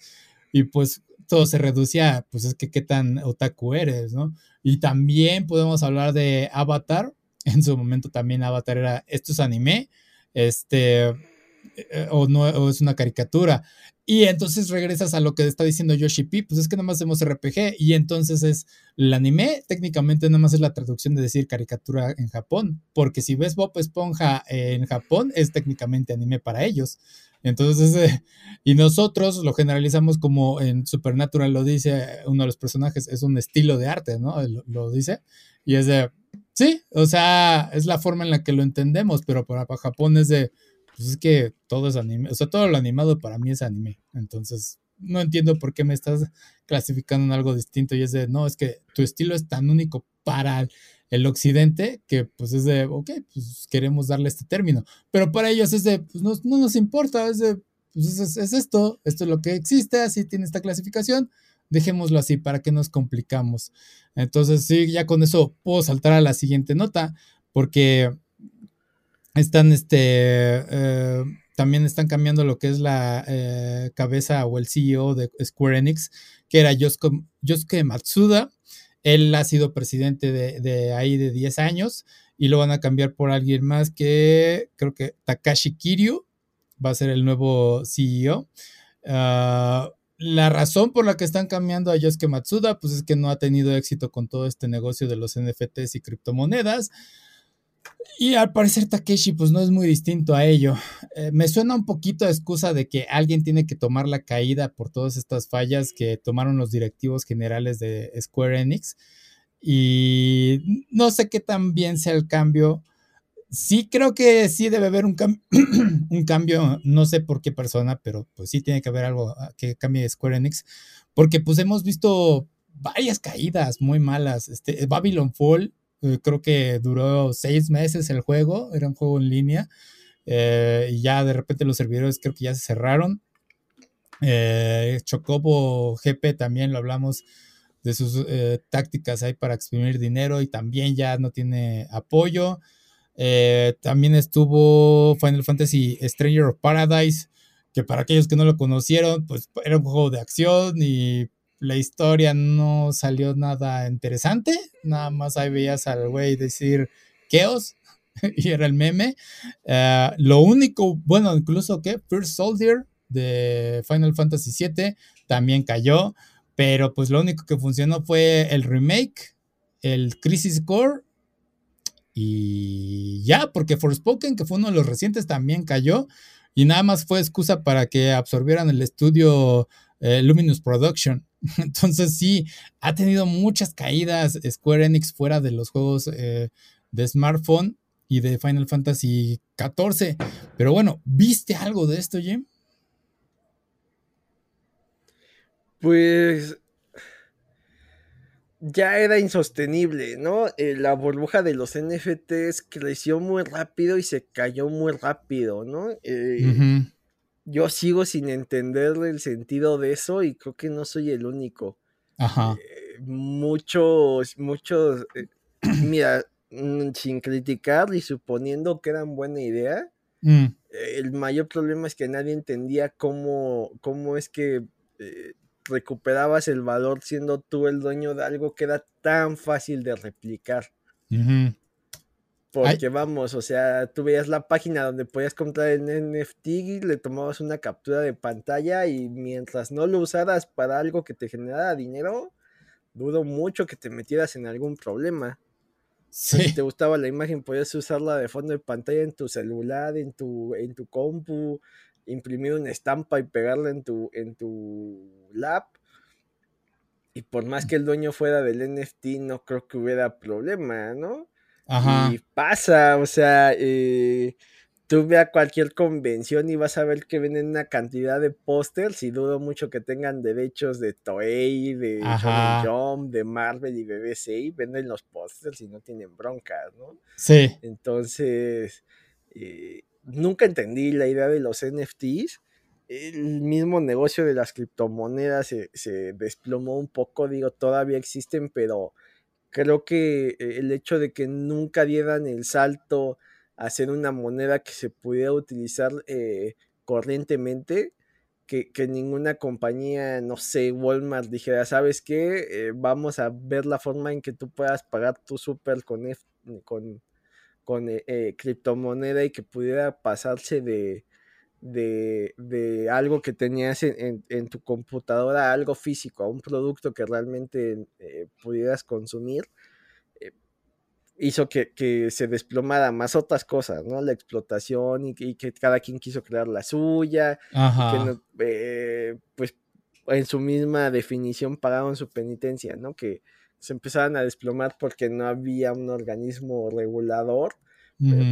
Y pues todo se reducía, pues es que qué tan otaku eres, ¿no? Y también podemos hablar de Avatar. <laughs> En su momento también Avatar era, esto es anime, este, eh, o no, o es una caricatura. Y entonces regresas a lo que está diciendo Yoshi P, pues es que nada más hacemos RPG y entonces es el anime, técnicamente nada más es la traducción de decir caricatura en Japón, porque si ves Bob Esponja en Japón es técnicamente anime para ellos. Entonces, eh, <laughs> y nosotros lo generalizamos como en Supernatural lo dice uno de los personajes, es un estilo de arte, ¿no? Lo, lo dice. Y es de, sí, o sea, es la forma en la que lo entendemos, pero para Japón es de pues es que todo es anime, o sea, todo lo animado para mí es anime. Entonces, no entiendo por qué me estás clasificando en algo distinto y es de, no, es que tu estilo es tan único para el occidente que pues es de, ok, pues queremos darle este término. Pero para ellos es de, pues no, nos importa, es de, pues es, es, esto, esto es lo que existe, así tiene esta clasificación, dejémoslo así, ¿para qué nos complicamos? Entonces, sí, ya con eso puedo saltar a la siguiente nota, porque están, este, eh, también están cambiando lo que es la eh, cabeza o el CEO de Square Enix, que era Yosuke, Matsuda. Él ha sido presidente de, ahí de 10 años y lo van a cambiar por alguien más que creo que Takashi Kiryu va a ser el nuevo CEO. Ah, la razón por la que están cambiando a Yosuke Matsuda, pues es que no ha tenido éxito con todo este negocio de los NFTs y criptomonedas. Y al parecer Takeshi pues no es muy distinto a ello. Eh, me suena un poquito a excusa de que alguien tiene que tomar la caída por todas estas fallas que tomaron los directivos generales de Square Enix. Y no sé qué tan bien sea el cambio. Sí creo que sí debe haber un, <clears throat> un cambio, no sé por qué persona, pero pues sí tiene que haber algo que cambie Square Enix, porque pues hemos visto varias caídas muy malas. Este, Babylon Fall creo que duró seis meses el juego, era un juego en línea. Eh, y ya de repente los servidores creo que ya se cerraron. Eh, Chocobo GP también lo hablamos de sus tácticas ahí para exprimir dinero y también ya no tiene apoyo. también estuvo Final Fantasy Stranger of Paradise, que para aquellos que no lo conocieron, pues era un juego de acción y la historia no salió nada interesante. Nada más ahí veías al güey decir Chaos <laughs> y era el meme. Eh, lo único, bueno, incluso que First Soldier de Final Fantasy VII también cayó, pero pues lo único que funcionó fue el remake, el Crisis Core y ya, porque Forspoken, que fue uno de los recientes, también cayó y nada más fue excusa para que absorbieran el estudio eh, Luminous Production. <laughs> Entonces sí, ha tenido muchas caídas Square Enix fuera de los juegos eh, de smartphone y de Final Fantasy XIV. Pero bueno, ¿viste algo de esto, Jim? Pues ya era insostenible, ¿no? Eh, la burbuja de los NFTs creció muy rápido y se cayó muy rápido, ¿no? Eh, yo sigo sin entender el sentido de eso y creo que no soy el único. Ajá. Eh, muchos, muchos, mira, mm, sin criticar y suponiendo que eran buena idea, mm. el mayor problema es que nadie entendía cómo, cómo es que recuperabas el valor siendo tú el dueño de algo que era tan fácil de replicar. Porque vamos, o sea, tú veías la página donde podías comprar el NFT y le tomabas una captura de pantalla y mientras no lo usaras para algo que te generara dinero, dudo mucho que te metieras en algún problema. Si te gustaba la imagen, podías usarla de fondo de pantalla en tu celular, en tu, en tu compu, imprimir una estampa y pegarla en tu, en tu lap. Y por más que el dueño fuera del NFT, no creo que hubiera problema, ¿no? Y pasa, o sea, eh, tú ve a cualquier convención y vas a ver que venden una cantidad de pósters y dudo mucho que tengan derechos de Toei, de Jump, de Marvel y BBC y venden los pósters y no tienen broncas, ¿no? Sí. Entonces, eh, nunca entendí la idea de los NFTs. El mismo negocio de las criptomonedas se, desplomó un poco, digo, todavía existen, pero creo que el hecho de que nunca dieran el salto a hacer una moneda que se pudiera utilizar eh, corrientemente, que, ninguna compañía, no sé, Walmart dijera, ¿sabes qué? Eh, vamos a ver la forma en que tú puedas pagar tu super con, con con eh, eh, criptomoneda y que pudiera pasarse de, de, algo que tenías en, tu computadora a algo físico, a un producto que realmente eh, pudieras consumir, hizo que, se desplomara más otras cosas, ¿no? La explotación y, que cada quien quiso crear la suya, que pues en su misma definición pagaron su penitencia, ¿no? Que se empezaban a desplomar porque no había un organismo regulador,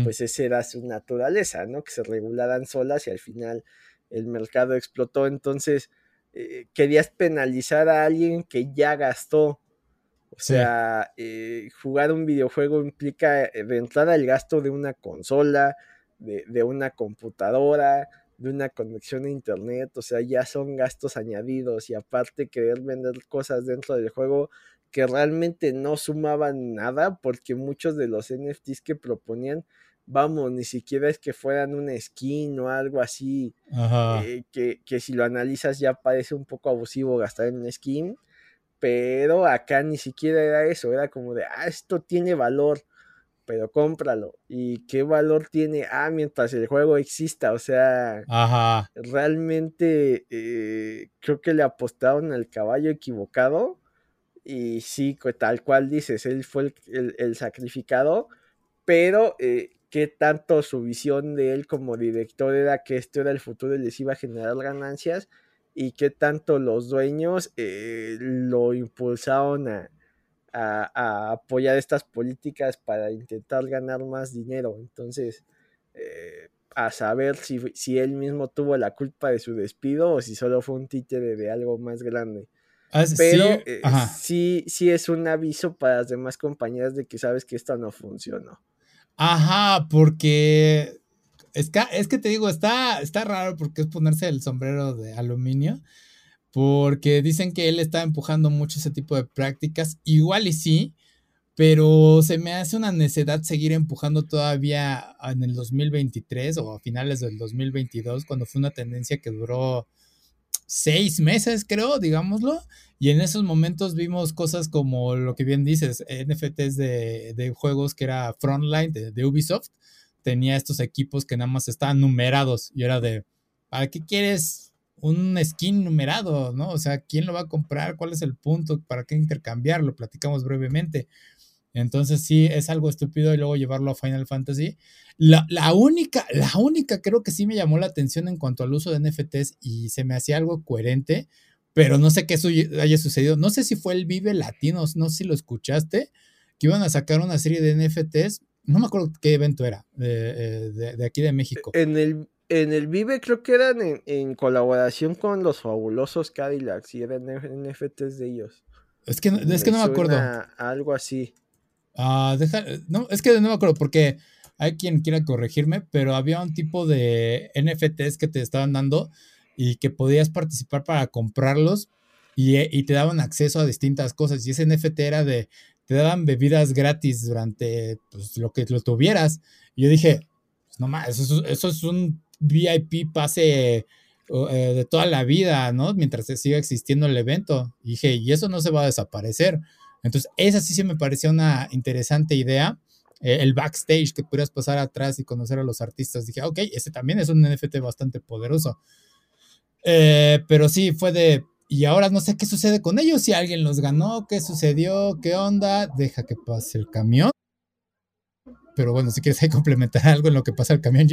pues esa era su naturaleza, ¿no? Que se regularan solas y al final el mercado explotó. Entonces, eh, querías penalizar a alguien que ya gastó. O sea, eh, jugar un videojuego implica eh, de entrada el gasto de una consola, de, de una computadora, de una conexión a internet, o sea, ya son gastos añadidos y aparte querer vender cosas dentro del juego que realmente no sumaban nada porque muchos de los NFTs que proponían, vamos, ni siquiera es que fueran una skin o algo así, eh, que, que, si lo analizas ya parece un poco abusivo gastar en una skin, pero acá ni siquiera era eso, era como de, ah, esto tiene valor, pero cómpralo. ¿Y qué valor tiene? Ah, mientras el juego exista, o sea, realmente eh, creo que le apostaron al caballo equivocado y sí, tal cual dices, él fue el, sacrificado, pero eh, qué tanto su visión de él como director era que esto era el futuro y les iba a generar ganancias, y qué tanto los dueños eh, lo impulsaron a, apoyar estas políticas para intentar ganar más dinero. Entonces, eh, a saber si, si, él mismo tuvo la culpa de su despido o si solo fue un títere de algo más grande. Ah, pero eh, sí, sí, es un aviso para las demás compañías de que sabes que esta no funcionó. Ajá, porque es que, es que te digo, está, está raro porque es ponerse el sombrero de aluminio, porque dicen que él está empujando mucho ese tipo de prácticas, igual y sí, pero se me hace una necedad seguir empujando todavía en el 2023 o a finales del 2022, cuando fue una tendencia que duró seis meses, creo, digámoslo. Y en esos momentos vimos cosas como lo que bien dices, NFTs de, de juegos que era Frontline de, Ubisoft. Tenía estos equipos que nada más estaban numerados y era de, ¿para qué quieres un skin numerado? ¿No? O sea, ¿quién lo va a comprar? ¿Cuál es el punto? ¿Para qué intercambiarlo? Platicamos brevemente. Entonces sí, es algo estúpido y luego llevarlo a Final Fantasy. La, única, la única creo que sí me llamó la atención en cuanto al uso de NFTs y se me hacía algo coherente, pero no sé qué haya sucedido. No sé si fue el Vive Latinos, no sé si lo escuchaste, que iban a sacar una serie de NFTs. No me acuerdo qué evento era, de, eh, aquí de México. En el, en el Vive creo que eran en, colaboración con los fabulosos Cadillacs y eran NFTs de ellos. Es que, es que no me acuerdo. Algo así. Ah, deja, no, es que no me acuerdo porque hay quien quiera corregirme, pero había un tipo de NFTs que te estaban dando y que podías participar para comprarlos y, te daban acceso a distintas cosas. Y ese NFT era de, te daban bebidas gratis durante pues, lo que lo tuvieras. Y yo dije, pues, no más, eso, es un VIP pase eh, de toda la vida, ¿no? Mientras siga existiendo el evento. Y dije, y eso no se va a desaparecer. Entonces, esa sí se me parecía una interesante idea. Eh, el backstage, que pudieras pasar atrás y conocer a los artistas. Dije, ok, ese también es un NFT bastante poderoso. Eh, pero sí, fue de, y ahora no sé qué sucede con ellos, si alguien los ganó, qué sucedió, qué onda, deja que pase el camión. Pero bueno, si quieres <laughs> complementar algo en lo que pasa el camión.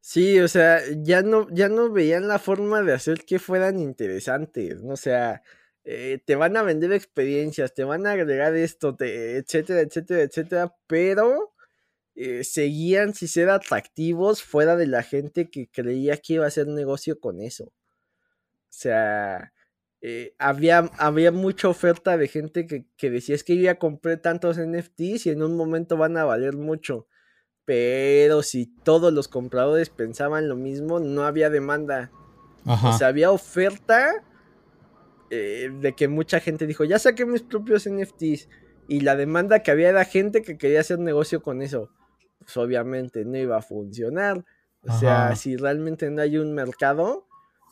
Sí, o sea, ya no, ya no veían la forma de hacer que fueran interesantes, ¿no? O sea, eh, te van a vender experiencias, te van a agregar esto, etcétera, etcétera, etcétera, pero eh, seguían sin ser atractivos fuera de la gente que creía que iba a hacer negocio con eso. O sea, eh, había, había mucha oferta de gente que, que decía es que yo ya compré tantos NFTs y en un momento van a valer mucho. Pero si todos los compradores pensaban lo mismo, no había demanda. O sea, había oferta eh, de que mucha gente dijo, ya saqué mis propios NFTs. Y la demanda que había era gente que quería hacer negocio con eso. Pues obviamente no iba a funcionar. O sea, si realmente no hay un mercado,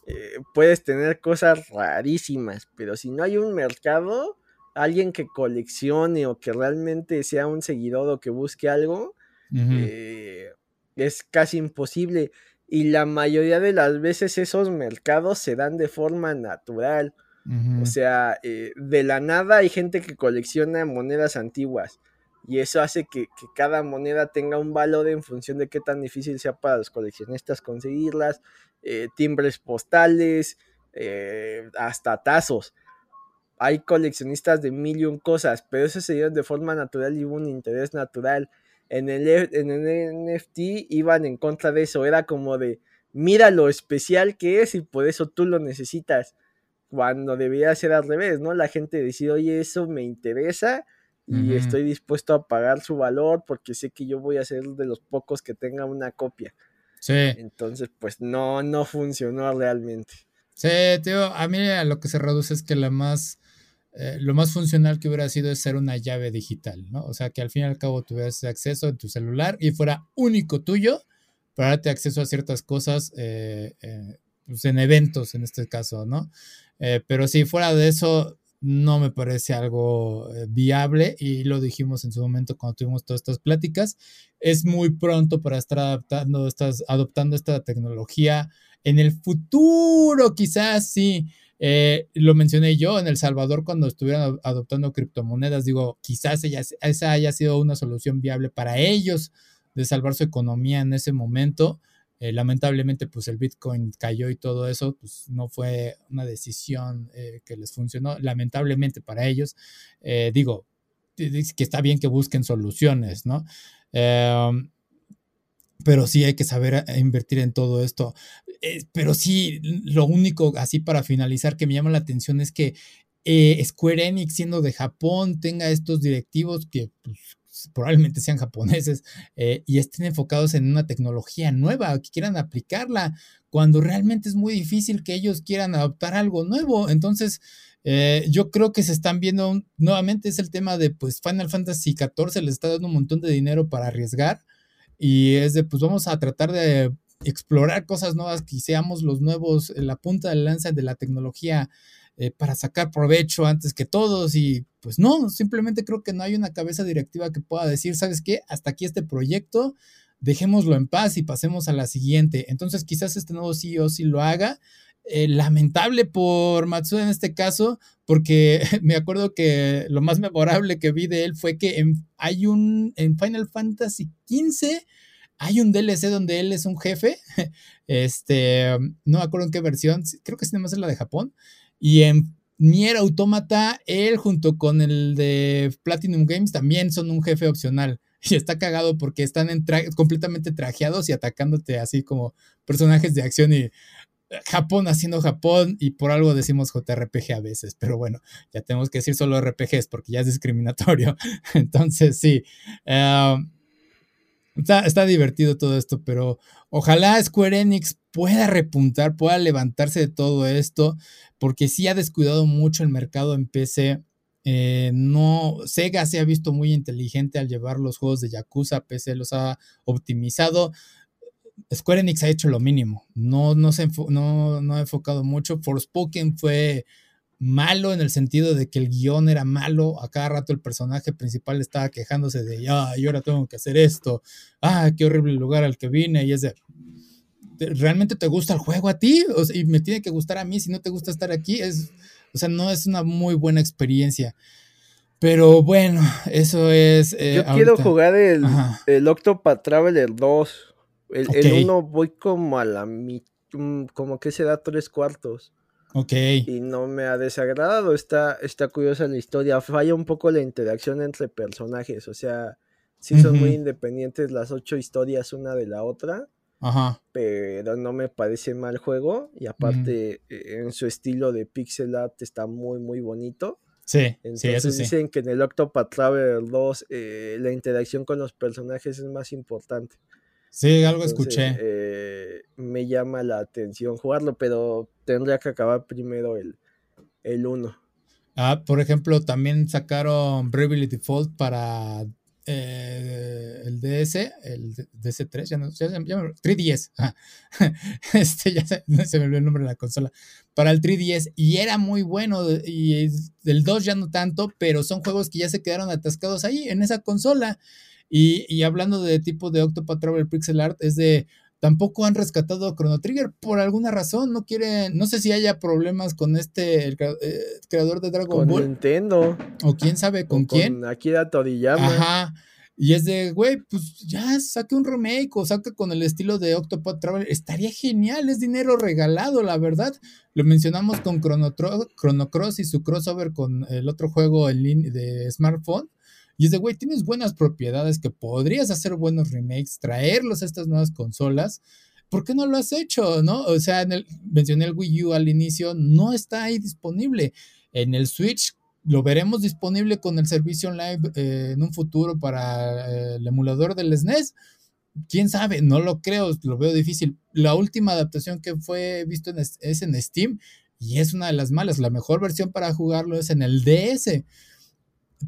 eh, puedes tener cosas rarísimas. Pero si no hay un mercado, alguien que coleccione o que realmente sea un seguidor o que busque algo, eh, es casi imposible. Y la mayoría de las veces esos mercados se dan de forma natural. O sea, eh, de la nada hay gente que colecciona monedas antiguas y eso hace que, cada moneda tenga un valor en función de qué tan difícil sea para los coleccionistas conseguirlas, eh, timbres postales, eh, hasta tazos. Hay coleccionistas de mil y un cosas, pero eso se dio de forma natural y hubo un interés natural. En el, en el NFT iban en contra de eso, era como de, mira lo especial que es y por eso tú lo necesitas cuando debería ser al revés, ¿no? La gente decide, oye, eso me interesa y estoy dispuesto a pagar su valor porque sé que yo voy a ser de los pocos que tenga una copia. Sí. Entonces, pues no, no funcionó realmente. Sí, tío, a mí a lo que se reduce es que la más, eh, lo más funcional que hubiera sido es ser una llave digital, ¿no? O sea, que al fin y al cabo tuvieras acceso en tu celular y fuera único tuyo para darte acceso a ciertas cosas eh, eh, pues en eventos en este caso, ¿no? Eh, pero si fuera de eso, no me parece algo eh, viable y lo dijimos en su momento cuando tuvimos todas estas pláticas. Es muy pronto para estar adaptando adoptando esta tecnología. En el futuro, quizás sí. Eh, lo mencioné yo en El Salvador cuando estuvieran adoptando criptomonedas. Digo, quizás esa haya sido una solución viable para ellos de salvar su economía en ese momento. Eh, lamentablemente, pues el Bitcoin cayó y todo eso, pues no fue una decisión eh, que les funcionó, lamentablemente para ellos. Eh, digo, que está bien que busquen soluciones, ¿no? Em, pero sí hay que saber invertir en todo esto. pero sí, lo único así para finalizar que me llama la atención es que Square Enix, siendo de Japón, tenga estos directivos que pues, probablemente sean japoneses eh, y estén enfocados en una tecnología nueva, que quieran aplicarla, cuando realmente es muy difícil que ellos quieran adoptar algo nuevo. Entonces, eh, yo creo que se están viendo nuevamente es el tema de pues Final Fantasy XIV les está dando un montón de dinero para arriesgar y es de pues vamos a tratar de explorar cosas nuevas, que seamos los nuevos, la punta de lanza de la tecnología eh, para sacar provecho antes que todos y pues no, simplemente creo que no hay una cabeza directiva que pueda decir, ¿sabes qué? Hasta aquí este proyecto, dejémoslo en paz y pasemos a la siguiente. Entonces quizás este nuevo CEO sí lo haga. Eh, lamentable por Matsuda en este caso, porque <laughs> me acuerdo que lo más memorable que vi de él fue que hay un en Final Fantasy XV hay un DLC donde él es un jefe, <laughs> este, no me acuerdo en qué versión, creo que es más en la de Japón, y en Nier Automata, él junto con el de Platinum Games también son un jefe opcional. <laughs> Y está cagado porque están completamente trajeados y atacándote así como personajes de acción y Japón haciendo Japón y por algo decimos JRPG a veces, pero bueno, ya tenemos que decir solo RPGs porque ya es discriminatorio. <laughs> Entonces, sí. Eh, Está, divertido todo esto, pero ojalá Square Enix pueda repuntar, pueda levantarse de todo esto, porque sí ha descuidado mucho el mercado en PC. Eh, no, Sega se ha visto muy inteligente al llevar los juegos de Yakuza PC, los ha optimizado. Square Enix ha hecho lo mínimo, no, no, se no, no ha enfocado mucho. Forspoken fue malo en el sentido de que el guion era malo, a cada rato el personaje principal estaba quejándose de, ya, y ahora tengo que hacer esto, ah, qué horrible lugar al que vine, y es de, ¿realmente te gusta el juego a ti? O sea, y me tiene que gustar a mí, si no te gusta estar aquí, es, o sea, no es una muy buena experiencia. Pero bueno, eso es... Eh, Yo quiero jugar el, el Octopath Traveler 2. El 1 voy como a la mitad, mm, como que se da tres cuartos. Ok. Y no me ha desagradado. Está, está curiosa la historia. Falla un poco la interacción entre personajes. O sea, sí son muy independientes las ocho historias una de la otra. Ajá. Pero no me parece mal juego. Y aparte, eh, en su estilo de pixel art está muy, muy bonito. Sí, Entonces dicen que en el Octopath Traveler 2 eh, la interacción con los personajes es más importante. Sí, algo escuché. Eh, me llama la atención jugarlo, pero tendría que acabar primero el, el 1. Ah, por ejemplo, también sacaron Bravely Default para eh, el DS, el DS3, ya no, ya, 3DS. <laughs> este ya se, se, me olvidó el nombre de la consola. Para el 3DS, y era muy bueno, y el 2 ya no tanto, pero son juegos que ya se quedaron atascados ahí en esa consola. Y, hablando de tipo de Octopath Traveler Pixel Art, es de tampoco han rescatado a Chrono Trigger por alguna razón. No quieren, no sé si haya problemas con este el, eh, creador de Dragon con Ball. Nintendo. O quién sabe con, quién. Con Akira Toriyama. Ajá. Y es de, güey, pues ya saque un remake o saque con el estilo de Octopath Traveler. Estaría genial, es dinero regalado, la verdad. Lo mencionamos con Chrono, Chrono Cross y su crossover con el otro juego en de smartphone. Y es de, güey, tienes buenas propiedades que podrías hacer buenos remakes, traerlos a estas nuevas consolas. ¿Por qué no lo has hecho? ¿No? O sea, en el, mencioné el Wii U al inicio, no está ahí disponible. En el Switch lo veremos disponible con el servicio online eh, en un futuro para eh, el emulador del SNES. Quién sabe, no lo creo, lo veo difícil. La última adaptación que fue visto es en Steam y es una de las malas. La mejor versión para jugarlo es en el DS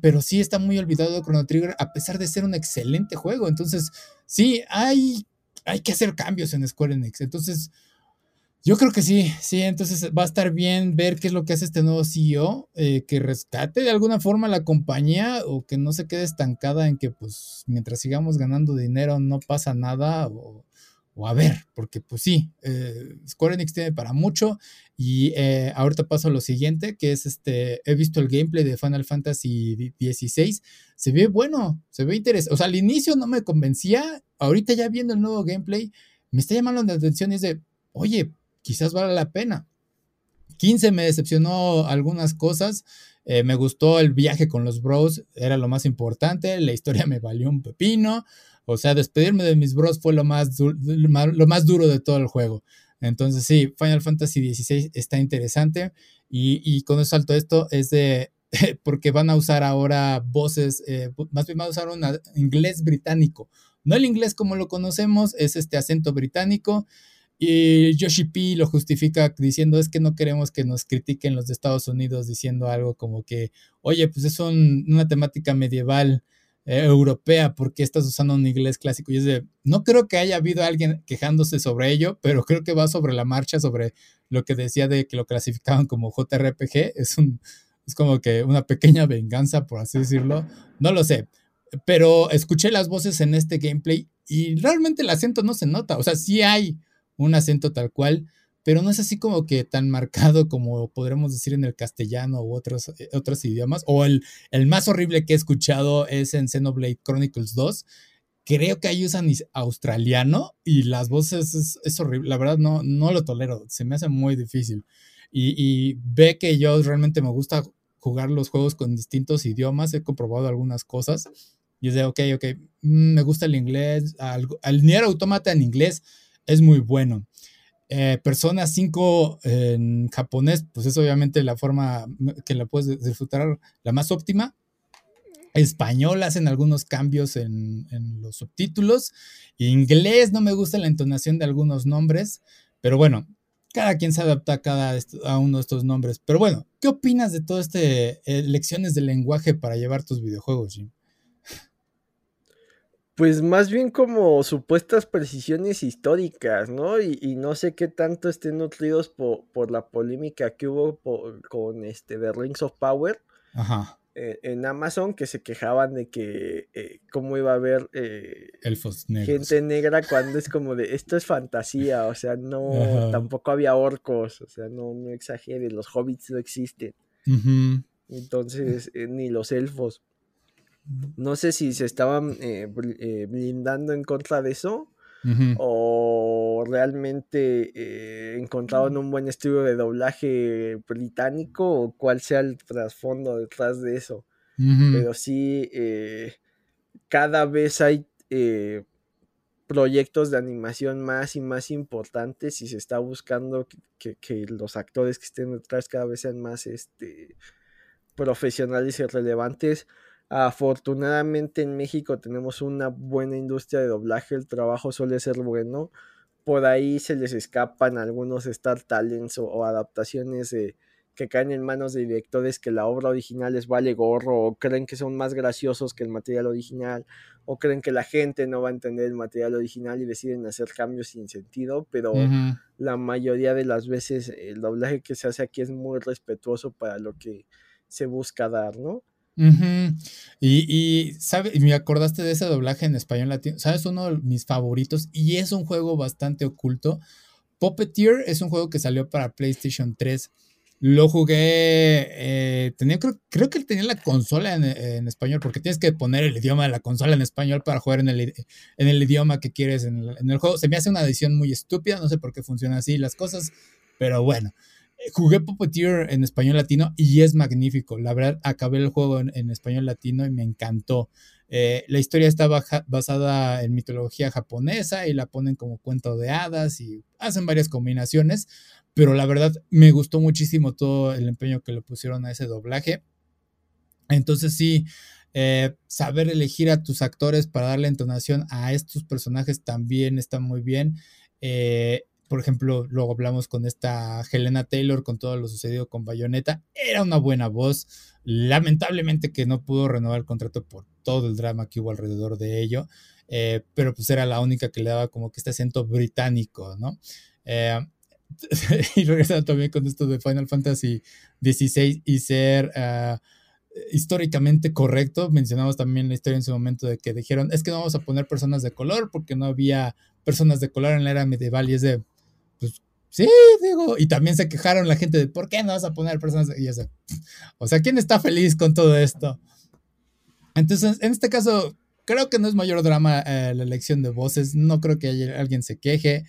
pero sí está muy olvidado Chrono Trigger a pesar de ser un excelente juego. Entonces, sí, hay, hay que hacer cambios en Square Enix. Entonces, yo creo que sí, sí, entonces va a estar bien ver qué es lo que hace este nuevo CEO, eh, que rescate de alguna forma la compañía o que no se quede estancada en que pues mientras sigamos ganando dinero no pasa nada o, o a ver, porque pues sí, eh, Square Enix tiene para mucho. Y eh, ahorita paso a lo siguiente, que es este, he visto el gameplay de Final Fantasy XVI, se ve bueno, se ve interesante, o sea, al inicio no me convencía, ahorita ya viendo el nuevo gameplay, me está llamando la atención y es de, oye, quizás vale la pena. 15 me decepcionó algunas cosas, eh, me gustó el viaje con los bros, era lo más importante, la historia <laughs> me valió un pepino, O sea, despedirme de mis bros fue lo más, lo más duro de todo el juego. Entonces sí, Final Fantasy XVI está interesante y, con eso salto esto es de, <laughs> porque van a usar ahora voces, eh, más bien van a usar un inglés británico. No el inglés como lo conocemos, es este acento británico. Y Yoshi P lo justifica diciendo es que no queremos que nos critiquen los de Estados Unidos diciendo algo como que, oye, pues es una temática medieval eh, europea, porque estás usando un inglés clásico? Y es de, no creo que haya habido alguien quejándose sobre ello, pero creo que va sobre la marcha, sobre lo que decía de que lo clasificaban como JRPG. Es, un, es como que una pequeña venganza, por así decirlo. No lo sé, pero escuché las voces en este gameplay y realmente el acento no se nota. O sea, sí hay un acento tal cual, pero no es así como que tan marcado como podremos decir en el castellano u otros, eh, otros idiomas. O el, el más horrible que he escuchado es en Xenoblade Chronicles 2. Creo que ahí usan australiano y las voces es, horrible. La verdad no, no lo tolero, se me hace muy difícil. Y, y ve que yo realmente me gusta jugar los juegos con distintos idiomas, he comprobado algunas cosas. Y es de, ok, ok, mm, me gusta el inglés, al, Nier Automata en inglés es muy bueno. Eh, Persona 5 en japonés, pues es obviamente la forma que la puedes disfrutar la más óptima. Español hacen algunos cambios en, los subtítulos. Inglés no me gusta la entonación de algunos nombres, pero bueno, cada quien se adapta a cada a uno de estos nombres. Pero bueno, ¿qué opinas de todo este eh, lecciones de lenguaje para llevar tus videojuegos, Jim? Pues más bien como supuestas precisiones históricas, ¿no? Y, no sé qué tanto estén nutridos por, la polémica que hubo con este The Rings of Power eh, en Amazon, que se quejaban de que eh, cómo iba a haber eh, gente negra cuando es como de esto es fantasía, o sea, no, tampoco había orcos, o sea, no, no exageres, los hobbits no existen. Entonces, ni los elfos. No sé si se estaban eh, eh, blindando en contra de eso o realmente eh, encontraron un buen estudio de doblaje británico o cuál sea el trasfondo detrás de eso. Pero sí, cada vez hay proyectos de animación más y más importantes y se está buscando que, que, los actores que estén detrás cada vez sean más este, profesionales y relevantes Afortunadamente en México tenemos una buena industria de doblaje, el trabajo suele ser bueno. Por ahí se les escapan algunos Star Talents o, adaptaciones que caen en manos de directores que la obra original les vale gorro o creen que son más graciosos que el material original o creen que la gente no va a entender el material original y deciden hacer cambios sin sentido, pero la mayoría de las veces el doblaje que se hace aquí es muy respetuoso para lo que se busca dar, ¿no? Y, y me acordaste de ese doblaje en español latino. ¿Sabes? Uno de mis favoritos y es un juego bastante oculto. Puppeteer es un juego que salió para PlayStation 3. Lo jugué, eh, tenía, creo, creo, que tenía la consola en, español, porque tienes que poner el idioma de la consola en español para jugar en el, en el idioma que quieres en el, en el juego. Se me hace una edición muy estúpida, no sé por qué funciona así las cosas, pero bueno jugué Puppeteer en español latino y es magnífico. La verdad, acabé el juego en, español latino y me encantó. Eh, la historia está basada en mitología japonesa y la ponen como cuento de hadas y hacen varias combinaciones, pero la verdad me gustó muchísimo todo el empeño que le pusieron a ese doblaje. Entonces sí, eh, saber elegir a tus actores para darle entonación a estos personajes también está muy bien. Eh, por ejemplo, luego hablamos con esta Helena Taylor, con todo lo sucedido con Bayonetta. Era una buena voz. Lamentablemente que no pudo renovar el contrato por todo el drama que hubo alrededor de ello. Eh, pero pues era la única que le daba como que este acento británico, ¿no? Eh, <laughs> y regresando también con esto de Final Fantasy XVI y ser uh, históricamente correcto. Mencionamos también la historia en su momento de que dijeron, es que no vamos a poner personas de color porque no había personas de color en la era medieval y es de, pues sí, digo, y también se quejaron la gente de por qué no vas a poner personas, y eso, o sea, ¿quién está feliz con todo esto? Entonces, en este caso, creo que no es mayor drama eh, la elección de voces, no creo que alguien se queje.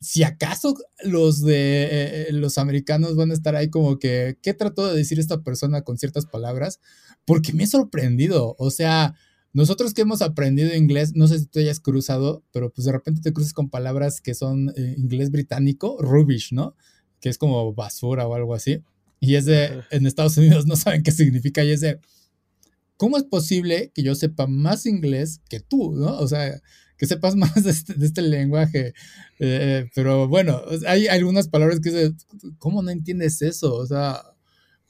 Si acaso los de eh, los americanos van a estar ahí como que, ¿qué trató de decir esta persona con ciertas palabras? Porque me he sorprendido, o sea, nosotros que hemos aprendido inglés, no sé si tú hayas cruzado, pero pues de repente te cruzas con palabras que son eh, inglés británico, rubbish, ¿no? Que es como basura o algo así. Y es de, en Estados Unidos <laughs> no saben qué significa y es de, ¿cómo es posible que yo sepa más inglés que tú, ¿no? O sea, que sepas <laughs> más de este, este lenguaje. Eh, pero bueno, hay algunas palabras que dicen, ¿cómo no entiendes eso? O sea,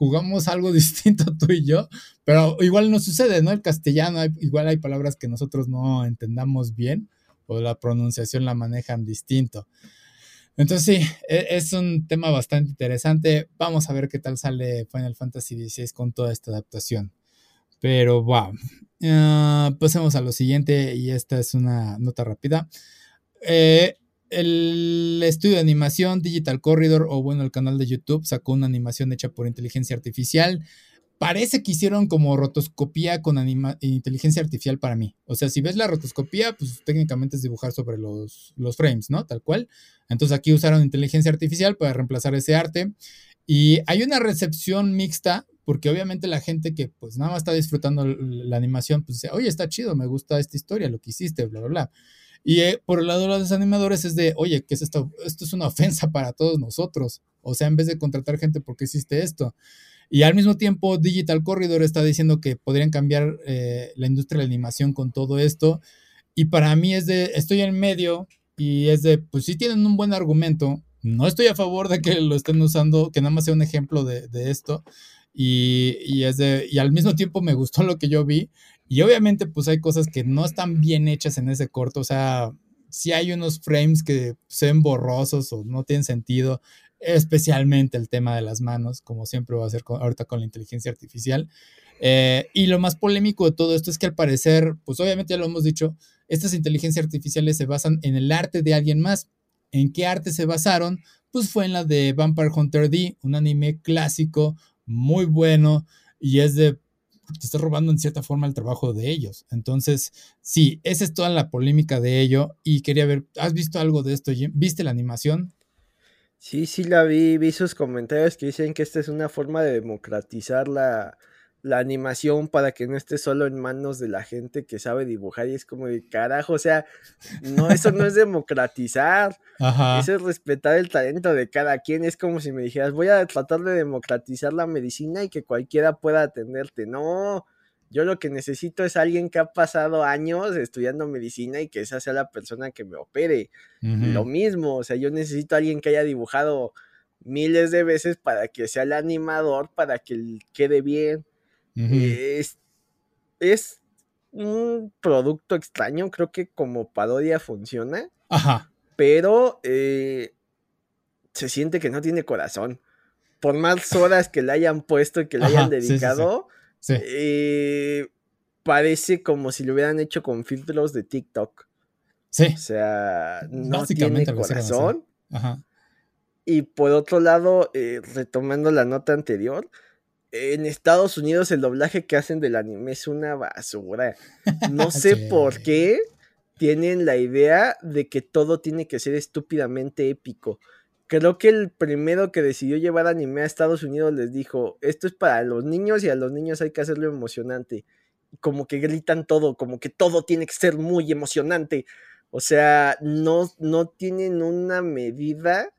jugamos algo <laughs> distinto tú y yo, pero igual no sucede, ¿no? El castellano, igual hay palabras que nosotros no entendamos bien o la pronunciación la manejan distinto. Entonces sí, e, es un tema bastante interesante. Vamos a ver qué tal sale Final Fantasy XVI con toda esta adaptación. Pero wow. Ah, pasemos a lo siguiente y esta es una nota rápida. Eh, el estudio de animación Digital Corridor o bueno el canal de YouTube sacó una animación hecha por inteligencia artificial. Parece que hicieron como rotoscopía con inteligencia artificial para mí. O sea, si ves la rotoscopía, pues técnicamente es dibujar sobre los, frames, ¿no? Tal cual. Entonces aquí usaron inteligencia artificial para reemplazar ese arte. Y hay una recepción mixta porque obviamente la gente que pues nada más está disfrutando la animación, pues dice, oye, está chido, me gusta esta historia, lo que hiciste, bla, bla, bla. Y eh, por el lado de los animadores es de, oye, ¿qué es esto? Esto es una ofensa para todos nosotros. O sea, en vez de contratar gente, ¿por qué hiciste esto? Y al mismo tiempo, Digital Corridor está diciendo que podrían cambiar eh, la industria de la animación con todo esto. Y para mí es de, estoy en medio y es de, pues sí tienen un buen argumento. No estoy a favor de que lo estén usando, que nada más sea un ejemplo de, de esto. Y, es de, y al mismo tiempo me gustó lo que yo vi. Y obviamente pues hay cosas que no están bien hechas en ese corto. O sea, si hay unos frames que se ven borrosos o no tienen sentido. Especialmente el tema de las manos, como siempre va a ser ahorita con la inteligencia artificial. Eh, y lo más polémico de todo esto es que al parecer, pues obviamente ya lo hemos dicho, estas inteligencias artificiales se basan en el arte de alguien más. ¿En qué arte se basaron? Pues fue en la de Vampire Hunter D, un anime clásico muy bueno y es de, te está robando en cierta forma el trabajo de ellos. Entonces, sí, esa es toda la polémica de ello y quería ver, ¿has visto algo de esto, ¿Viste la animación? Sí, sí la vi, vi sus comentarios que dicen que esta es una forma de democratizar la, la animación para que no esté solo en manos de la gente que sabe dibujar y es como de carajo, o sea, no, eso no es democratizar, eso es respetar el talento de cada quien, es como si me dijeras, voy a tratar de democratizar la medicina y que cualquiera pueda atenderte, no, yo lo que necesito es alguien que ha pasado años estudiando medicina y que esa sea la persona que me opere, lo mismo, o sea, yo necesito a alguien que haya dibujado miles de veces para que sea el animador, para que quede bien es, es un producto extraño, creo que como parodia funciona. Ajá. Pero eh, se siente que no tiene corazón. Por más horas que le hayan puesto y que le hayan dedicado, eh, parece como si lo hubieran hecho con filtros de TikTok. Sí. O sea, no tiene corazón. Ajá. Y por otro lado, eh, retomando la nota anterior, en Estados Unidos el doblaje que hacen del anime es una basura. No <laughs> sé por qué tienen la idea de que todo tiene que ser estúpidamente épico. Creo que el primero que decidió llevar anime a Estados Unidos les dijo, esto es para los niños y a los niños hay que hacerlo emocionante. Como que gritan todo, como que todo tiene que ser muy emocionante. O sea, no, no tienen una medida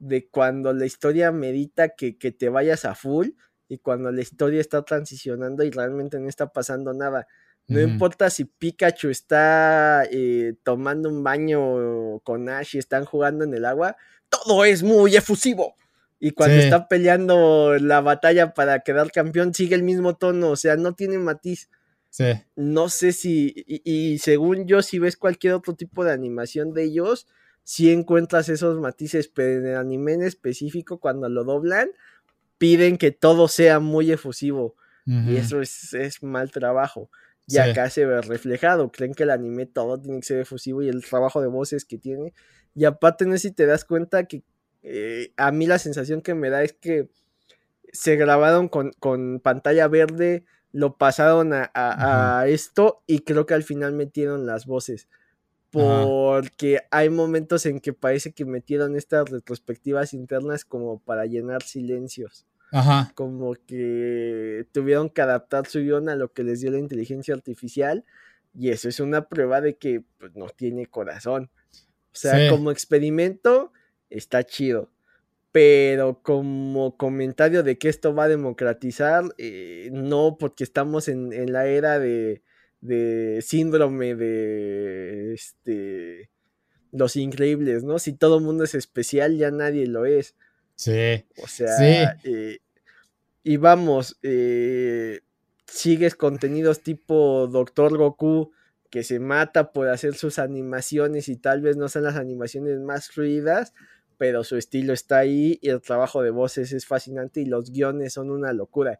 de cuando la historia medita que, que te vayas a full y cuando la historia está transicionando y realmente no está pasando nada. No importa si Pikachu está eh, tomando un baño con Ash y están jugando en el agua, todo es muy efusivo. Y cuando está peleando la batalla para quedar campeón, sigue el mismo tono, o sea, no tiene matiz. Sí. No sé si, y, según yo, si ves cualquier otro tipo de animación de ellos, si encuentras esos matices, pero en el anime en específico, cuando lo doblan, piden que todo sea muy efusivo. Y eso es, mal trabajo. Y acá se ve reflejado. Creen que el anime todo tiene que ser efusivo y el trabajo de voces que tiene. Y aparte, no sé si te das cuenta que eh, a mí la sensación que me da es que se grabaron con, pantalla verde, lo pasaron a, esto y creo que al final metieron las voces. Porque hay momentos en que parece que metieron estas retrospectivas internas como para llenar silencios. Ajá. Como que tuvieron que adaptar su guion a lo que les dio la inteligencia artificial. Y eso es una prueba de que pues, no tiene corazón. O sea, como experimento está chido. Pero como comentario de que esto va a democratizar, eh, no, porque estamos en, en la era de, de síndrome de este los increíbles, ¿no? Si todo el mundo es especial, ya nadie lo es. Sí. O sea, eh, y vamos, eh, sigues contenidos tipo Doctor Goku que se mata por hacer sus animaciones y tal vez no sean las animaciones más fluidas, pero su estilo está ahí y el trabajo de voces es fascinante y los guiones son una locura.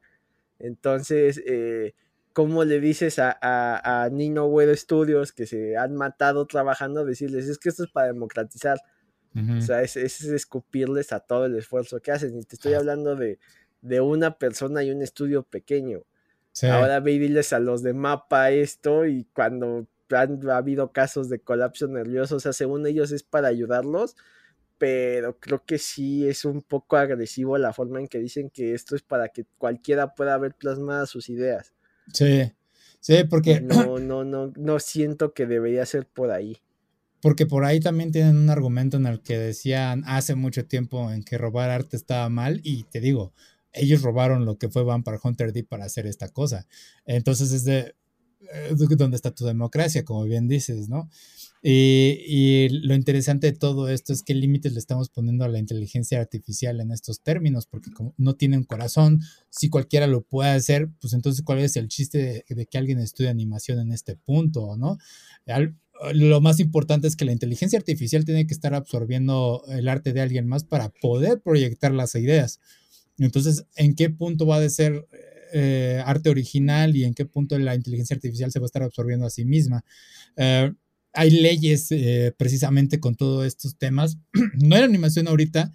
Entonces, eh, ¿cómo le dices a, a, Nino Güero Studios que se han matado trabajando, decirles, es que esto es para democratizar? O sea, es, es, escupirles a todo el esfuerzo que hacen. Y te estoy hablando de, de una persona y un estudio pequeño. Ahora ve y diles a los de mapa esto y cuando han ha habido casos de colapso nervioso, o sea, según ellos es para ayudarlos, pero creo que sí es un poco agresivo la forma en que dicen que esto es para que cualquiera pueda ver plasmadas sus ideas. Sí, sí, porque... <clears throat> No, no, no, no siento que debería ser por ahí. Porque por ahí también tienen un argumento en el que decían hace mucho tiempo en que robar arte estaba mal y te digo, ellos robaron lo que fue Vampire Hunter D para hacer esta cosa. Entonces es de, eh, dónde está tu democracia, como bien dices, ¿no? Y, lo interesante de todo esto es qué límites le estamos poniendo a la inteligencia artificial en estos términos, porque como no tienen corazón, si cualquiera lo puede hacer, pues entonces cuál es el chiste de, que alguien estudie animación en este punto, ¿no? Lo más importante es que la inteligencia artificial tiene que estar absorbiendo el arte de alguien más para poder proyectar las ideas. Entonces, ¿en qué punto va a ser eh, arte original y en qué punto la inteligencia artificial se va a estar absorbiendo a sí misma? Eh, hay leyes eh, precisamente con todos estos temas. <clears throat> no hay animación ahorita,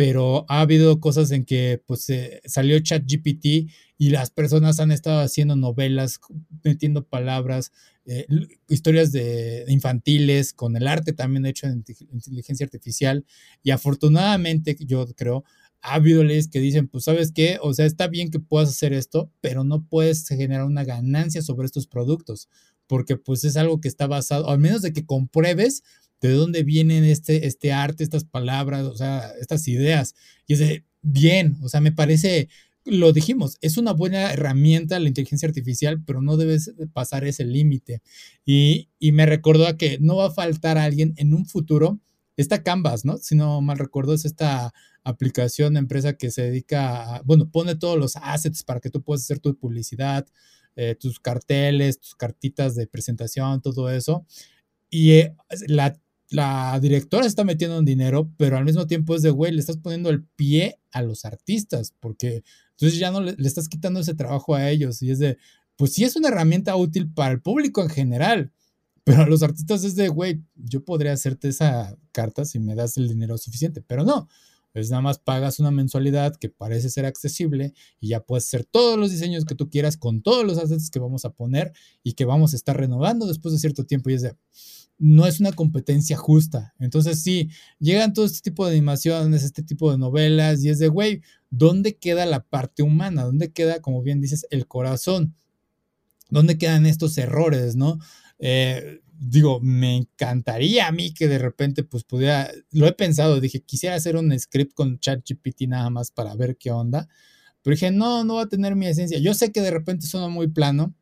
pero ha habido cosas en que pues salió ChatGPT y las personas han estado haciendo novelas, metiendo palabras, eh, historias de, infantiles, con el arte también hecho en inteligencia artificial. Y afortunadamente, yo creo, ha habido leyes que dicen, pues sabes qué, o sea, está bien que puedas hacer esto, pero no puedes generar una ganancia sobre estos productos porque pues es algo que está basado, al menos de que compruebes de dónde vienen este, este arte, estas palabras, o sea, estas ideas. Y es de, bien, o sea, me parece, lo dijimos, es una buena herramienta la inteligencia artificial, pero no debes pasar ese límite. Y, y, me recordó que no va a faltar alguien en un futuro, esta Canvas, ¿no? Si no mal recuerdo, es esta aplicación, empresa que se dedica a, bueno, pone todos los assets para que tú puedas hacer tu publicidad, eh, tus carteles, tus cartitas de presentación, todo eso. Y eh, la, la, directora está metiendo en dinero, pero al mismo tiempo es de, güey, le estás poniendo el pie a los artistas, porque entonces ya no le, estás quitando ese trabajo a ellos. Y es de, pues sí es una herramienta útil para el público en general, pero a los artistas es de, güey, yo podría hacerte esa carta si me das el dinero suficiente, pero no. Es nada más pagas una mensualidad que parece ser accesible y ya puedes hacer todos los diseños que tú quieras con todos los assets que vamos a poner y que vamos a estar renovando después de cierto tiempo. Y es de, no es una competencia justa. Entonces, sí, llegan todo este tipo de animaciones, este tipo de novelas y es de, güey, ¿dónde queda la parte humana? ¿Dónde queda, como bien dices, el corazón? ¿Dónde quedan estos errores, no? Eh, digo, me encantaría a mí que de repente pues pudiera, lo he pensado, dije, quisiera hacer un script con ChatGPT nada más para ver qué onda, pero dije, no, no va a tener mi esencia. Yo sé que de repente suena muy plano,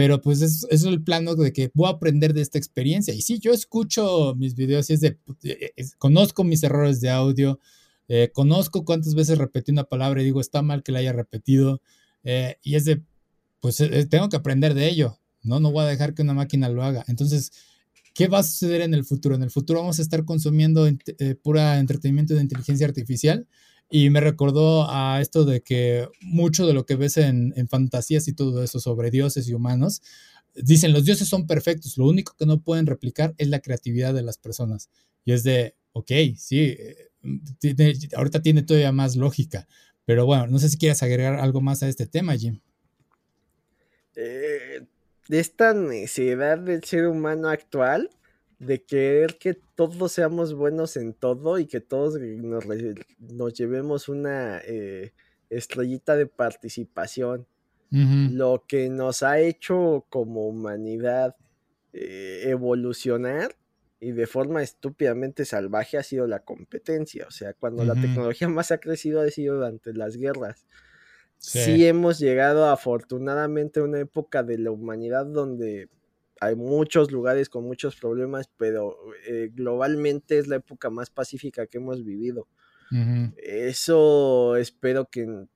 pero pues es, es el plano de que voy a aprender de esta experiencia. Y sí, yo escucho mis videos y es de, eh, conozco mis errores de audio, eh, conozco cuántas veces repetí una palabra y digo, está mal que la haya repetido, eh, y es de, pues tengo que aprender de ello. ¿no? No voy a dejar que una máquina lo haga. Entonces, ¿qué va a suceder en el futuro? En el futuro vamos a estar consumiendo eh, pura entretenimiento de inteligencia artificial. Y me recordó a esto de que mucho de lo que ves en, fantasías y todo eso sobre dioses y humanos, dicen los dioses son perfectos, lo único que no pueden replicar es la creatividad de las personas. Y es de, ok, sí, ahorita tiene todavía más lógica. Pero bueno, no sé si quieres agregar algo más a este tema, Jim. Eh, esta necesidad del ser humano actual de querer que todos seamos buenos en todo y que todos nos, nos llevemos una eh, estrellita de participación. Lo que nos ha hecho como humanidad eh, evolucionar y de forma estúpidamente salvaje ha sido la competencia. O sea, cuando la tecnología <laughs> más ha crecido ha sido durante las guerras. Sí. hemos llegado afortunadamente a una época de la humanidad donde hay muchos lugares con muchos problemas, pero eh, globalmente es la época más pacífica que hemos vivido. Eso espero que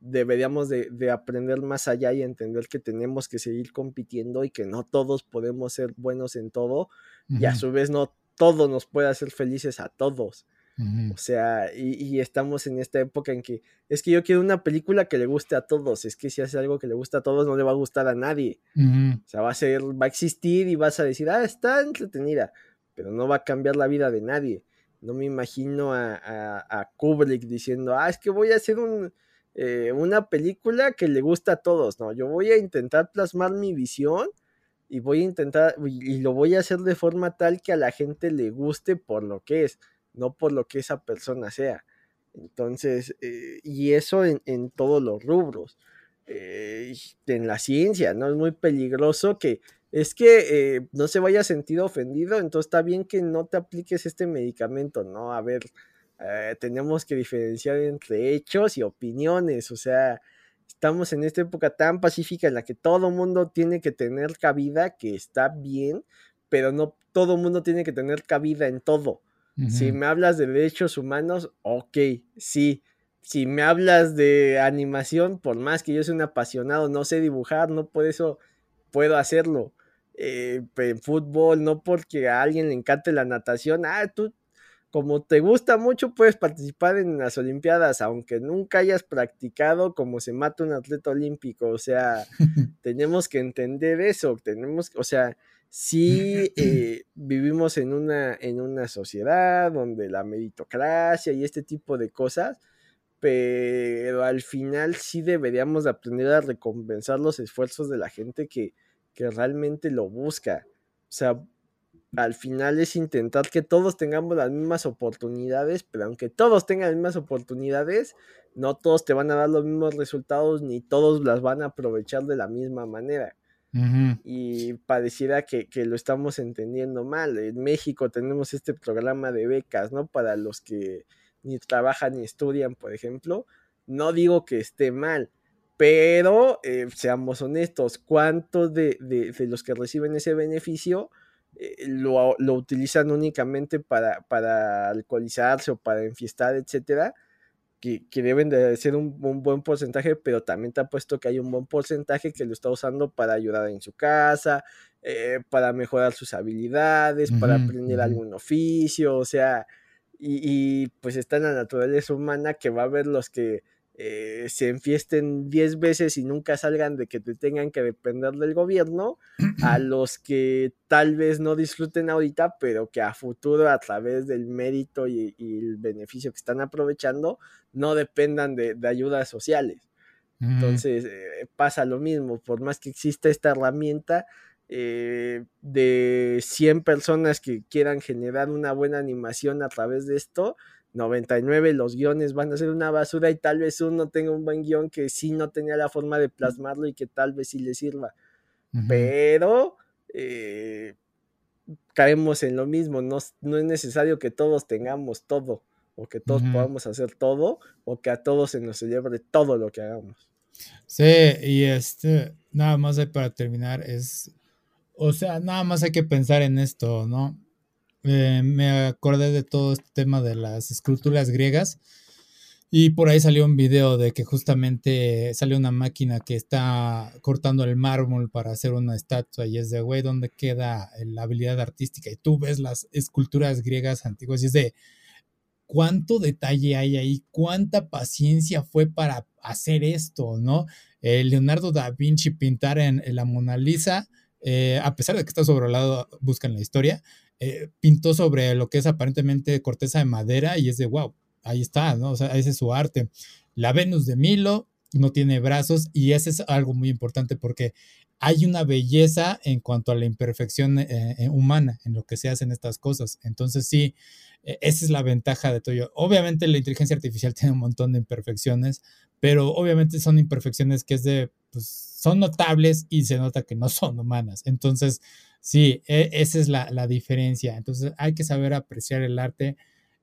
deberíamos de, aprender más allá y entender que tenemos que seguir compitiendo y que no todos podemos ser buenos en todo y a su vez no todo nos puede hacer felices a todos. O sea, y, estamos en esta época en que es que yo quiero una película que le guste a todos. Es que si hace algo que le gusta a todos, no le va a gustar a nadie. O sea, va a ser, va a existir y vas a decir, ah, está entretenida, pero no va a cambiar la vida de nadie. No me imagino a, a, Kubrick diciendo, ah, es que voy a hacer un, eh, una película que le gusta a todos. No, yo voy a intentar plasmar mi visión y voy a intentar, y lo voy a hacer de forma tal que a la gente le guste por lo que es no por lo que esa persona sea. Entonces, eh, y eso en, todos los rubros. Eh, en la ciencia, ¿no? Es muy peligroso que es que eh, no se vaya a sentir ofendido, entonces está bien que no te apliques este medicamento, ¿no? A ver, tenemos que diferenciar entre hechos y opiniones, o sea, estamos en esta época tan pacífica en la que todo mundo tiene que tener cabida, que está bien, pero no todo mundo tiene que tener cabida en todo. Si me hablas de derechos humanos, ok, sí. Si me hablas de animación, por más que yo sea un apasionado, no sé dibujar, no por eso puedo hacerlo. Eh, en fútbol, no porque a alguien le encante la natación, ah, tú como te gusta mucho puedes participar en las Olimpiadas, aunque nunca hayas practicado como se mata un atleta olímpico, o sea, <laughs> tenemos que entender eso, tenemos, o sea, sí <clears throat> eh, vivimos en una, en una sociedad donde la meritocracia y este tipo de cosas, pero al final sí deberíamos aprender a recompensar los esfuerzos de la gente que, que realmente lo busca. O sea, al final es intentar que todos tengamos las mismas oportunidades, pero aunque todos tengan las mismas oportunidades, no todos te van a dar los mismos resultados ni todos las van a aprovechar de la misma manera. Y pareciera que, lo estamos entendiendo mal. En México tenemos este programa de becas, ¿no? Para los que ni trabajan ni estudian, por ejemplo. No digo que esté mal, pero eh, seamos honestos, ¿cuántos de, los que reciben ese beneficio eh, lo, utilizan únicamente para, para alcoholizarse o para enfiestar, etcétera? Que, deben de ser un, buen porcentaje, pero también te ha puesto que hay un buen porcentaje que lo está usando para ayudar en su casa, eh, para mejorar sus habilidades, para aprender algún oficio, o sea, y, y, pues está en la naturaleza humana que va a haber los que eh, se enfiesten 10 veces y nunca salgan de que te tengan que depender del gobierno, a <clears throat> los que tal vez no disfruten ahorita, pero que a futuro a través del mérito y, el beneficio que están aprovechando, no dependan de, ayudas sociales. Entonces eh, pasa lo mismo, por más que exista esta herramienta, eh, de 100 personas que quieran generar una buena animación a través de esto, 99 los guiones van a ser una basura y tal vez uno tenga un buen guion que sí no tenía la forma de plasmarlo y que tal vez sí le sirva. Pero eh, caemos en lo mismo, no, no, es necesario que todos tengamos todo o que todos podamos hacer todo o que a todos se nos celebre todo lo que hagamos. Sí, y este, nada más para terminar, es, o sea, nada más hay que pensar en esto, ¿no? Eh, me acordé de todo este tema de las esculturas griegas y por ahí salió un video de que justamente salió una máquina que está cortando el mármol para hacer una estatua y es de, güey, ¿dónde queda la habilidad artística? Y tú ves las esculturas griegas antiguas y es de, ¿cuánto detalle hay ahí? ¿Cuánta paciencia fue para hacer esto, no? Leonardo da Vinci pintar en, la Mona Lisa, eh, a pesar de que está sobre el lado, buscan la historia, eh, pintó sobre lo que es aparentemente corteza de madera y es de wow, ahí está, ¿no? O sea, ese es su arte. La Venus de Milo no tiene brazos y ese es algo muy importante porque hay una belleza en cuanto a la imperfección eh, eh, humana en lo que se hacen estas cosas. Entonces sí, esa es la ventaja de todo. Obviamente la inteligencia artificial <laughs> tiene un montón de imperfecciones, pero obviamente son imperfecciones que es de, pues, son notables y se nota que no son humanas. Entonces, sí, e, esa es la, la, diferencia. Entonces, hay que saber apreciar el arte.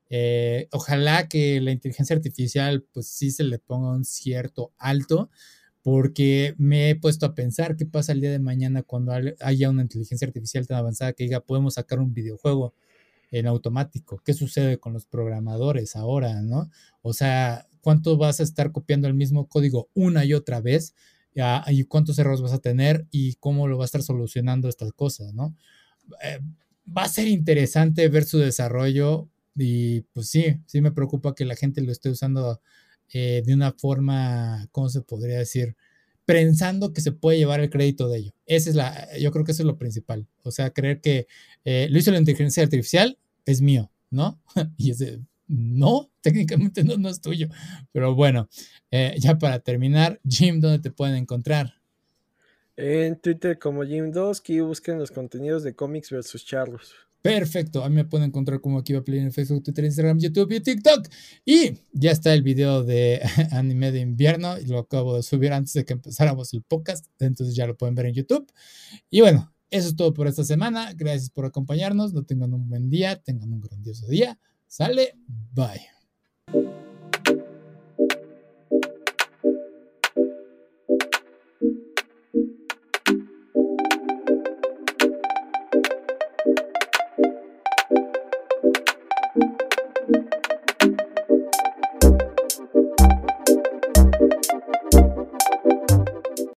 Eh, ojalá que la inteligencia artificial, pues sí se le ponga un cierto alto, porque me he puesto a pensar qué pasa el día de mañana cuando haya una inteligencia artificial tan avanzada que diga, podemos sacar un videojuego en automático. ¿Qué sucede con los programadores ahora, no? O sea, ¿cuánto vas a estar copiando el mismo código una y otra vez? ¿Y cuántos errores vas a tener? ¿Y cómo lo va a estar solucionando estas cosas, no? Eh, va a ser interesante ver su desarrollo y pues sí, sí me preocupa que la gente lo esté usando eh, de una forma, ¿cómo se podría decir? Pensando que se puede llevar el crédito de ello. Esa es la, yo creo que eso es lo principal. O sea, creer que eh, lo hizo la inteligencia artificial es mío, ¿no? <laughs> y ese, no, técnicamente no, no es tuyo. Pero bueno, eh, ya para terminar, Jim, ¿dónde te pueden encontrar? En Twitter como Jim2, que busquen los contenidos de cómics versus charlos. Perfecto. A mí me pueden encontrar como aquí va a Play en Facebook, Twitter, Instagram, YouTube y TikTok. Y ya está el video de <laughs> anime de invierno. Y lo acabo de subir antes de que empezáramos el podcast. Entonces ya lo pueden ver en YouTube. Y bueno, eso es todo por esta semana. Gracias por acompañarnos. No tengan un buen día. Tengan un grandioso día. Sale. Bye.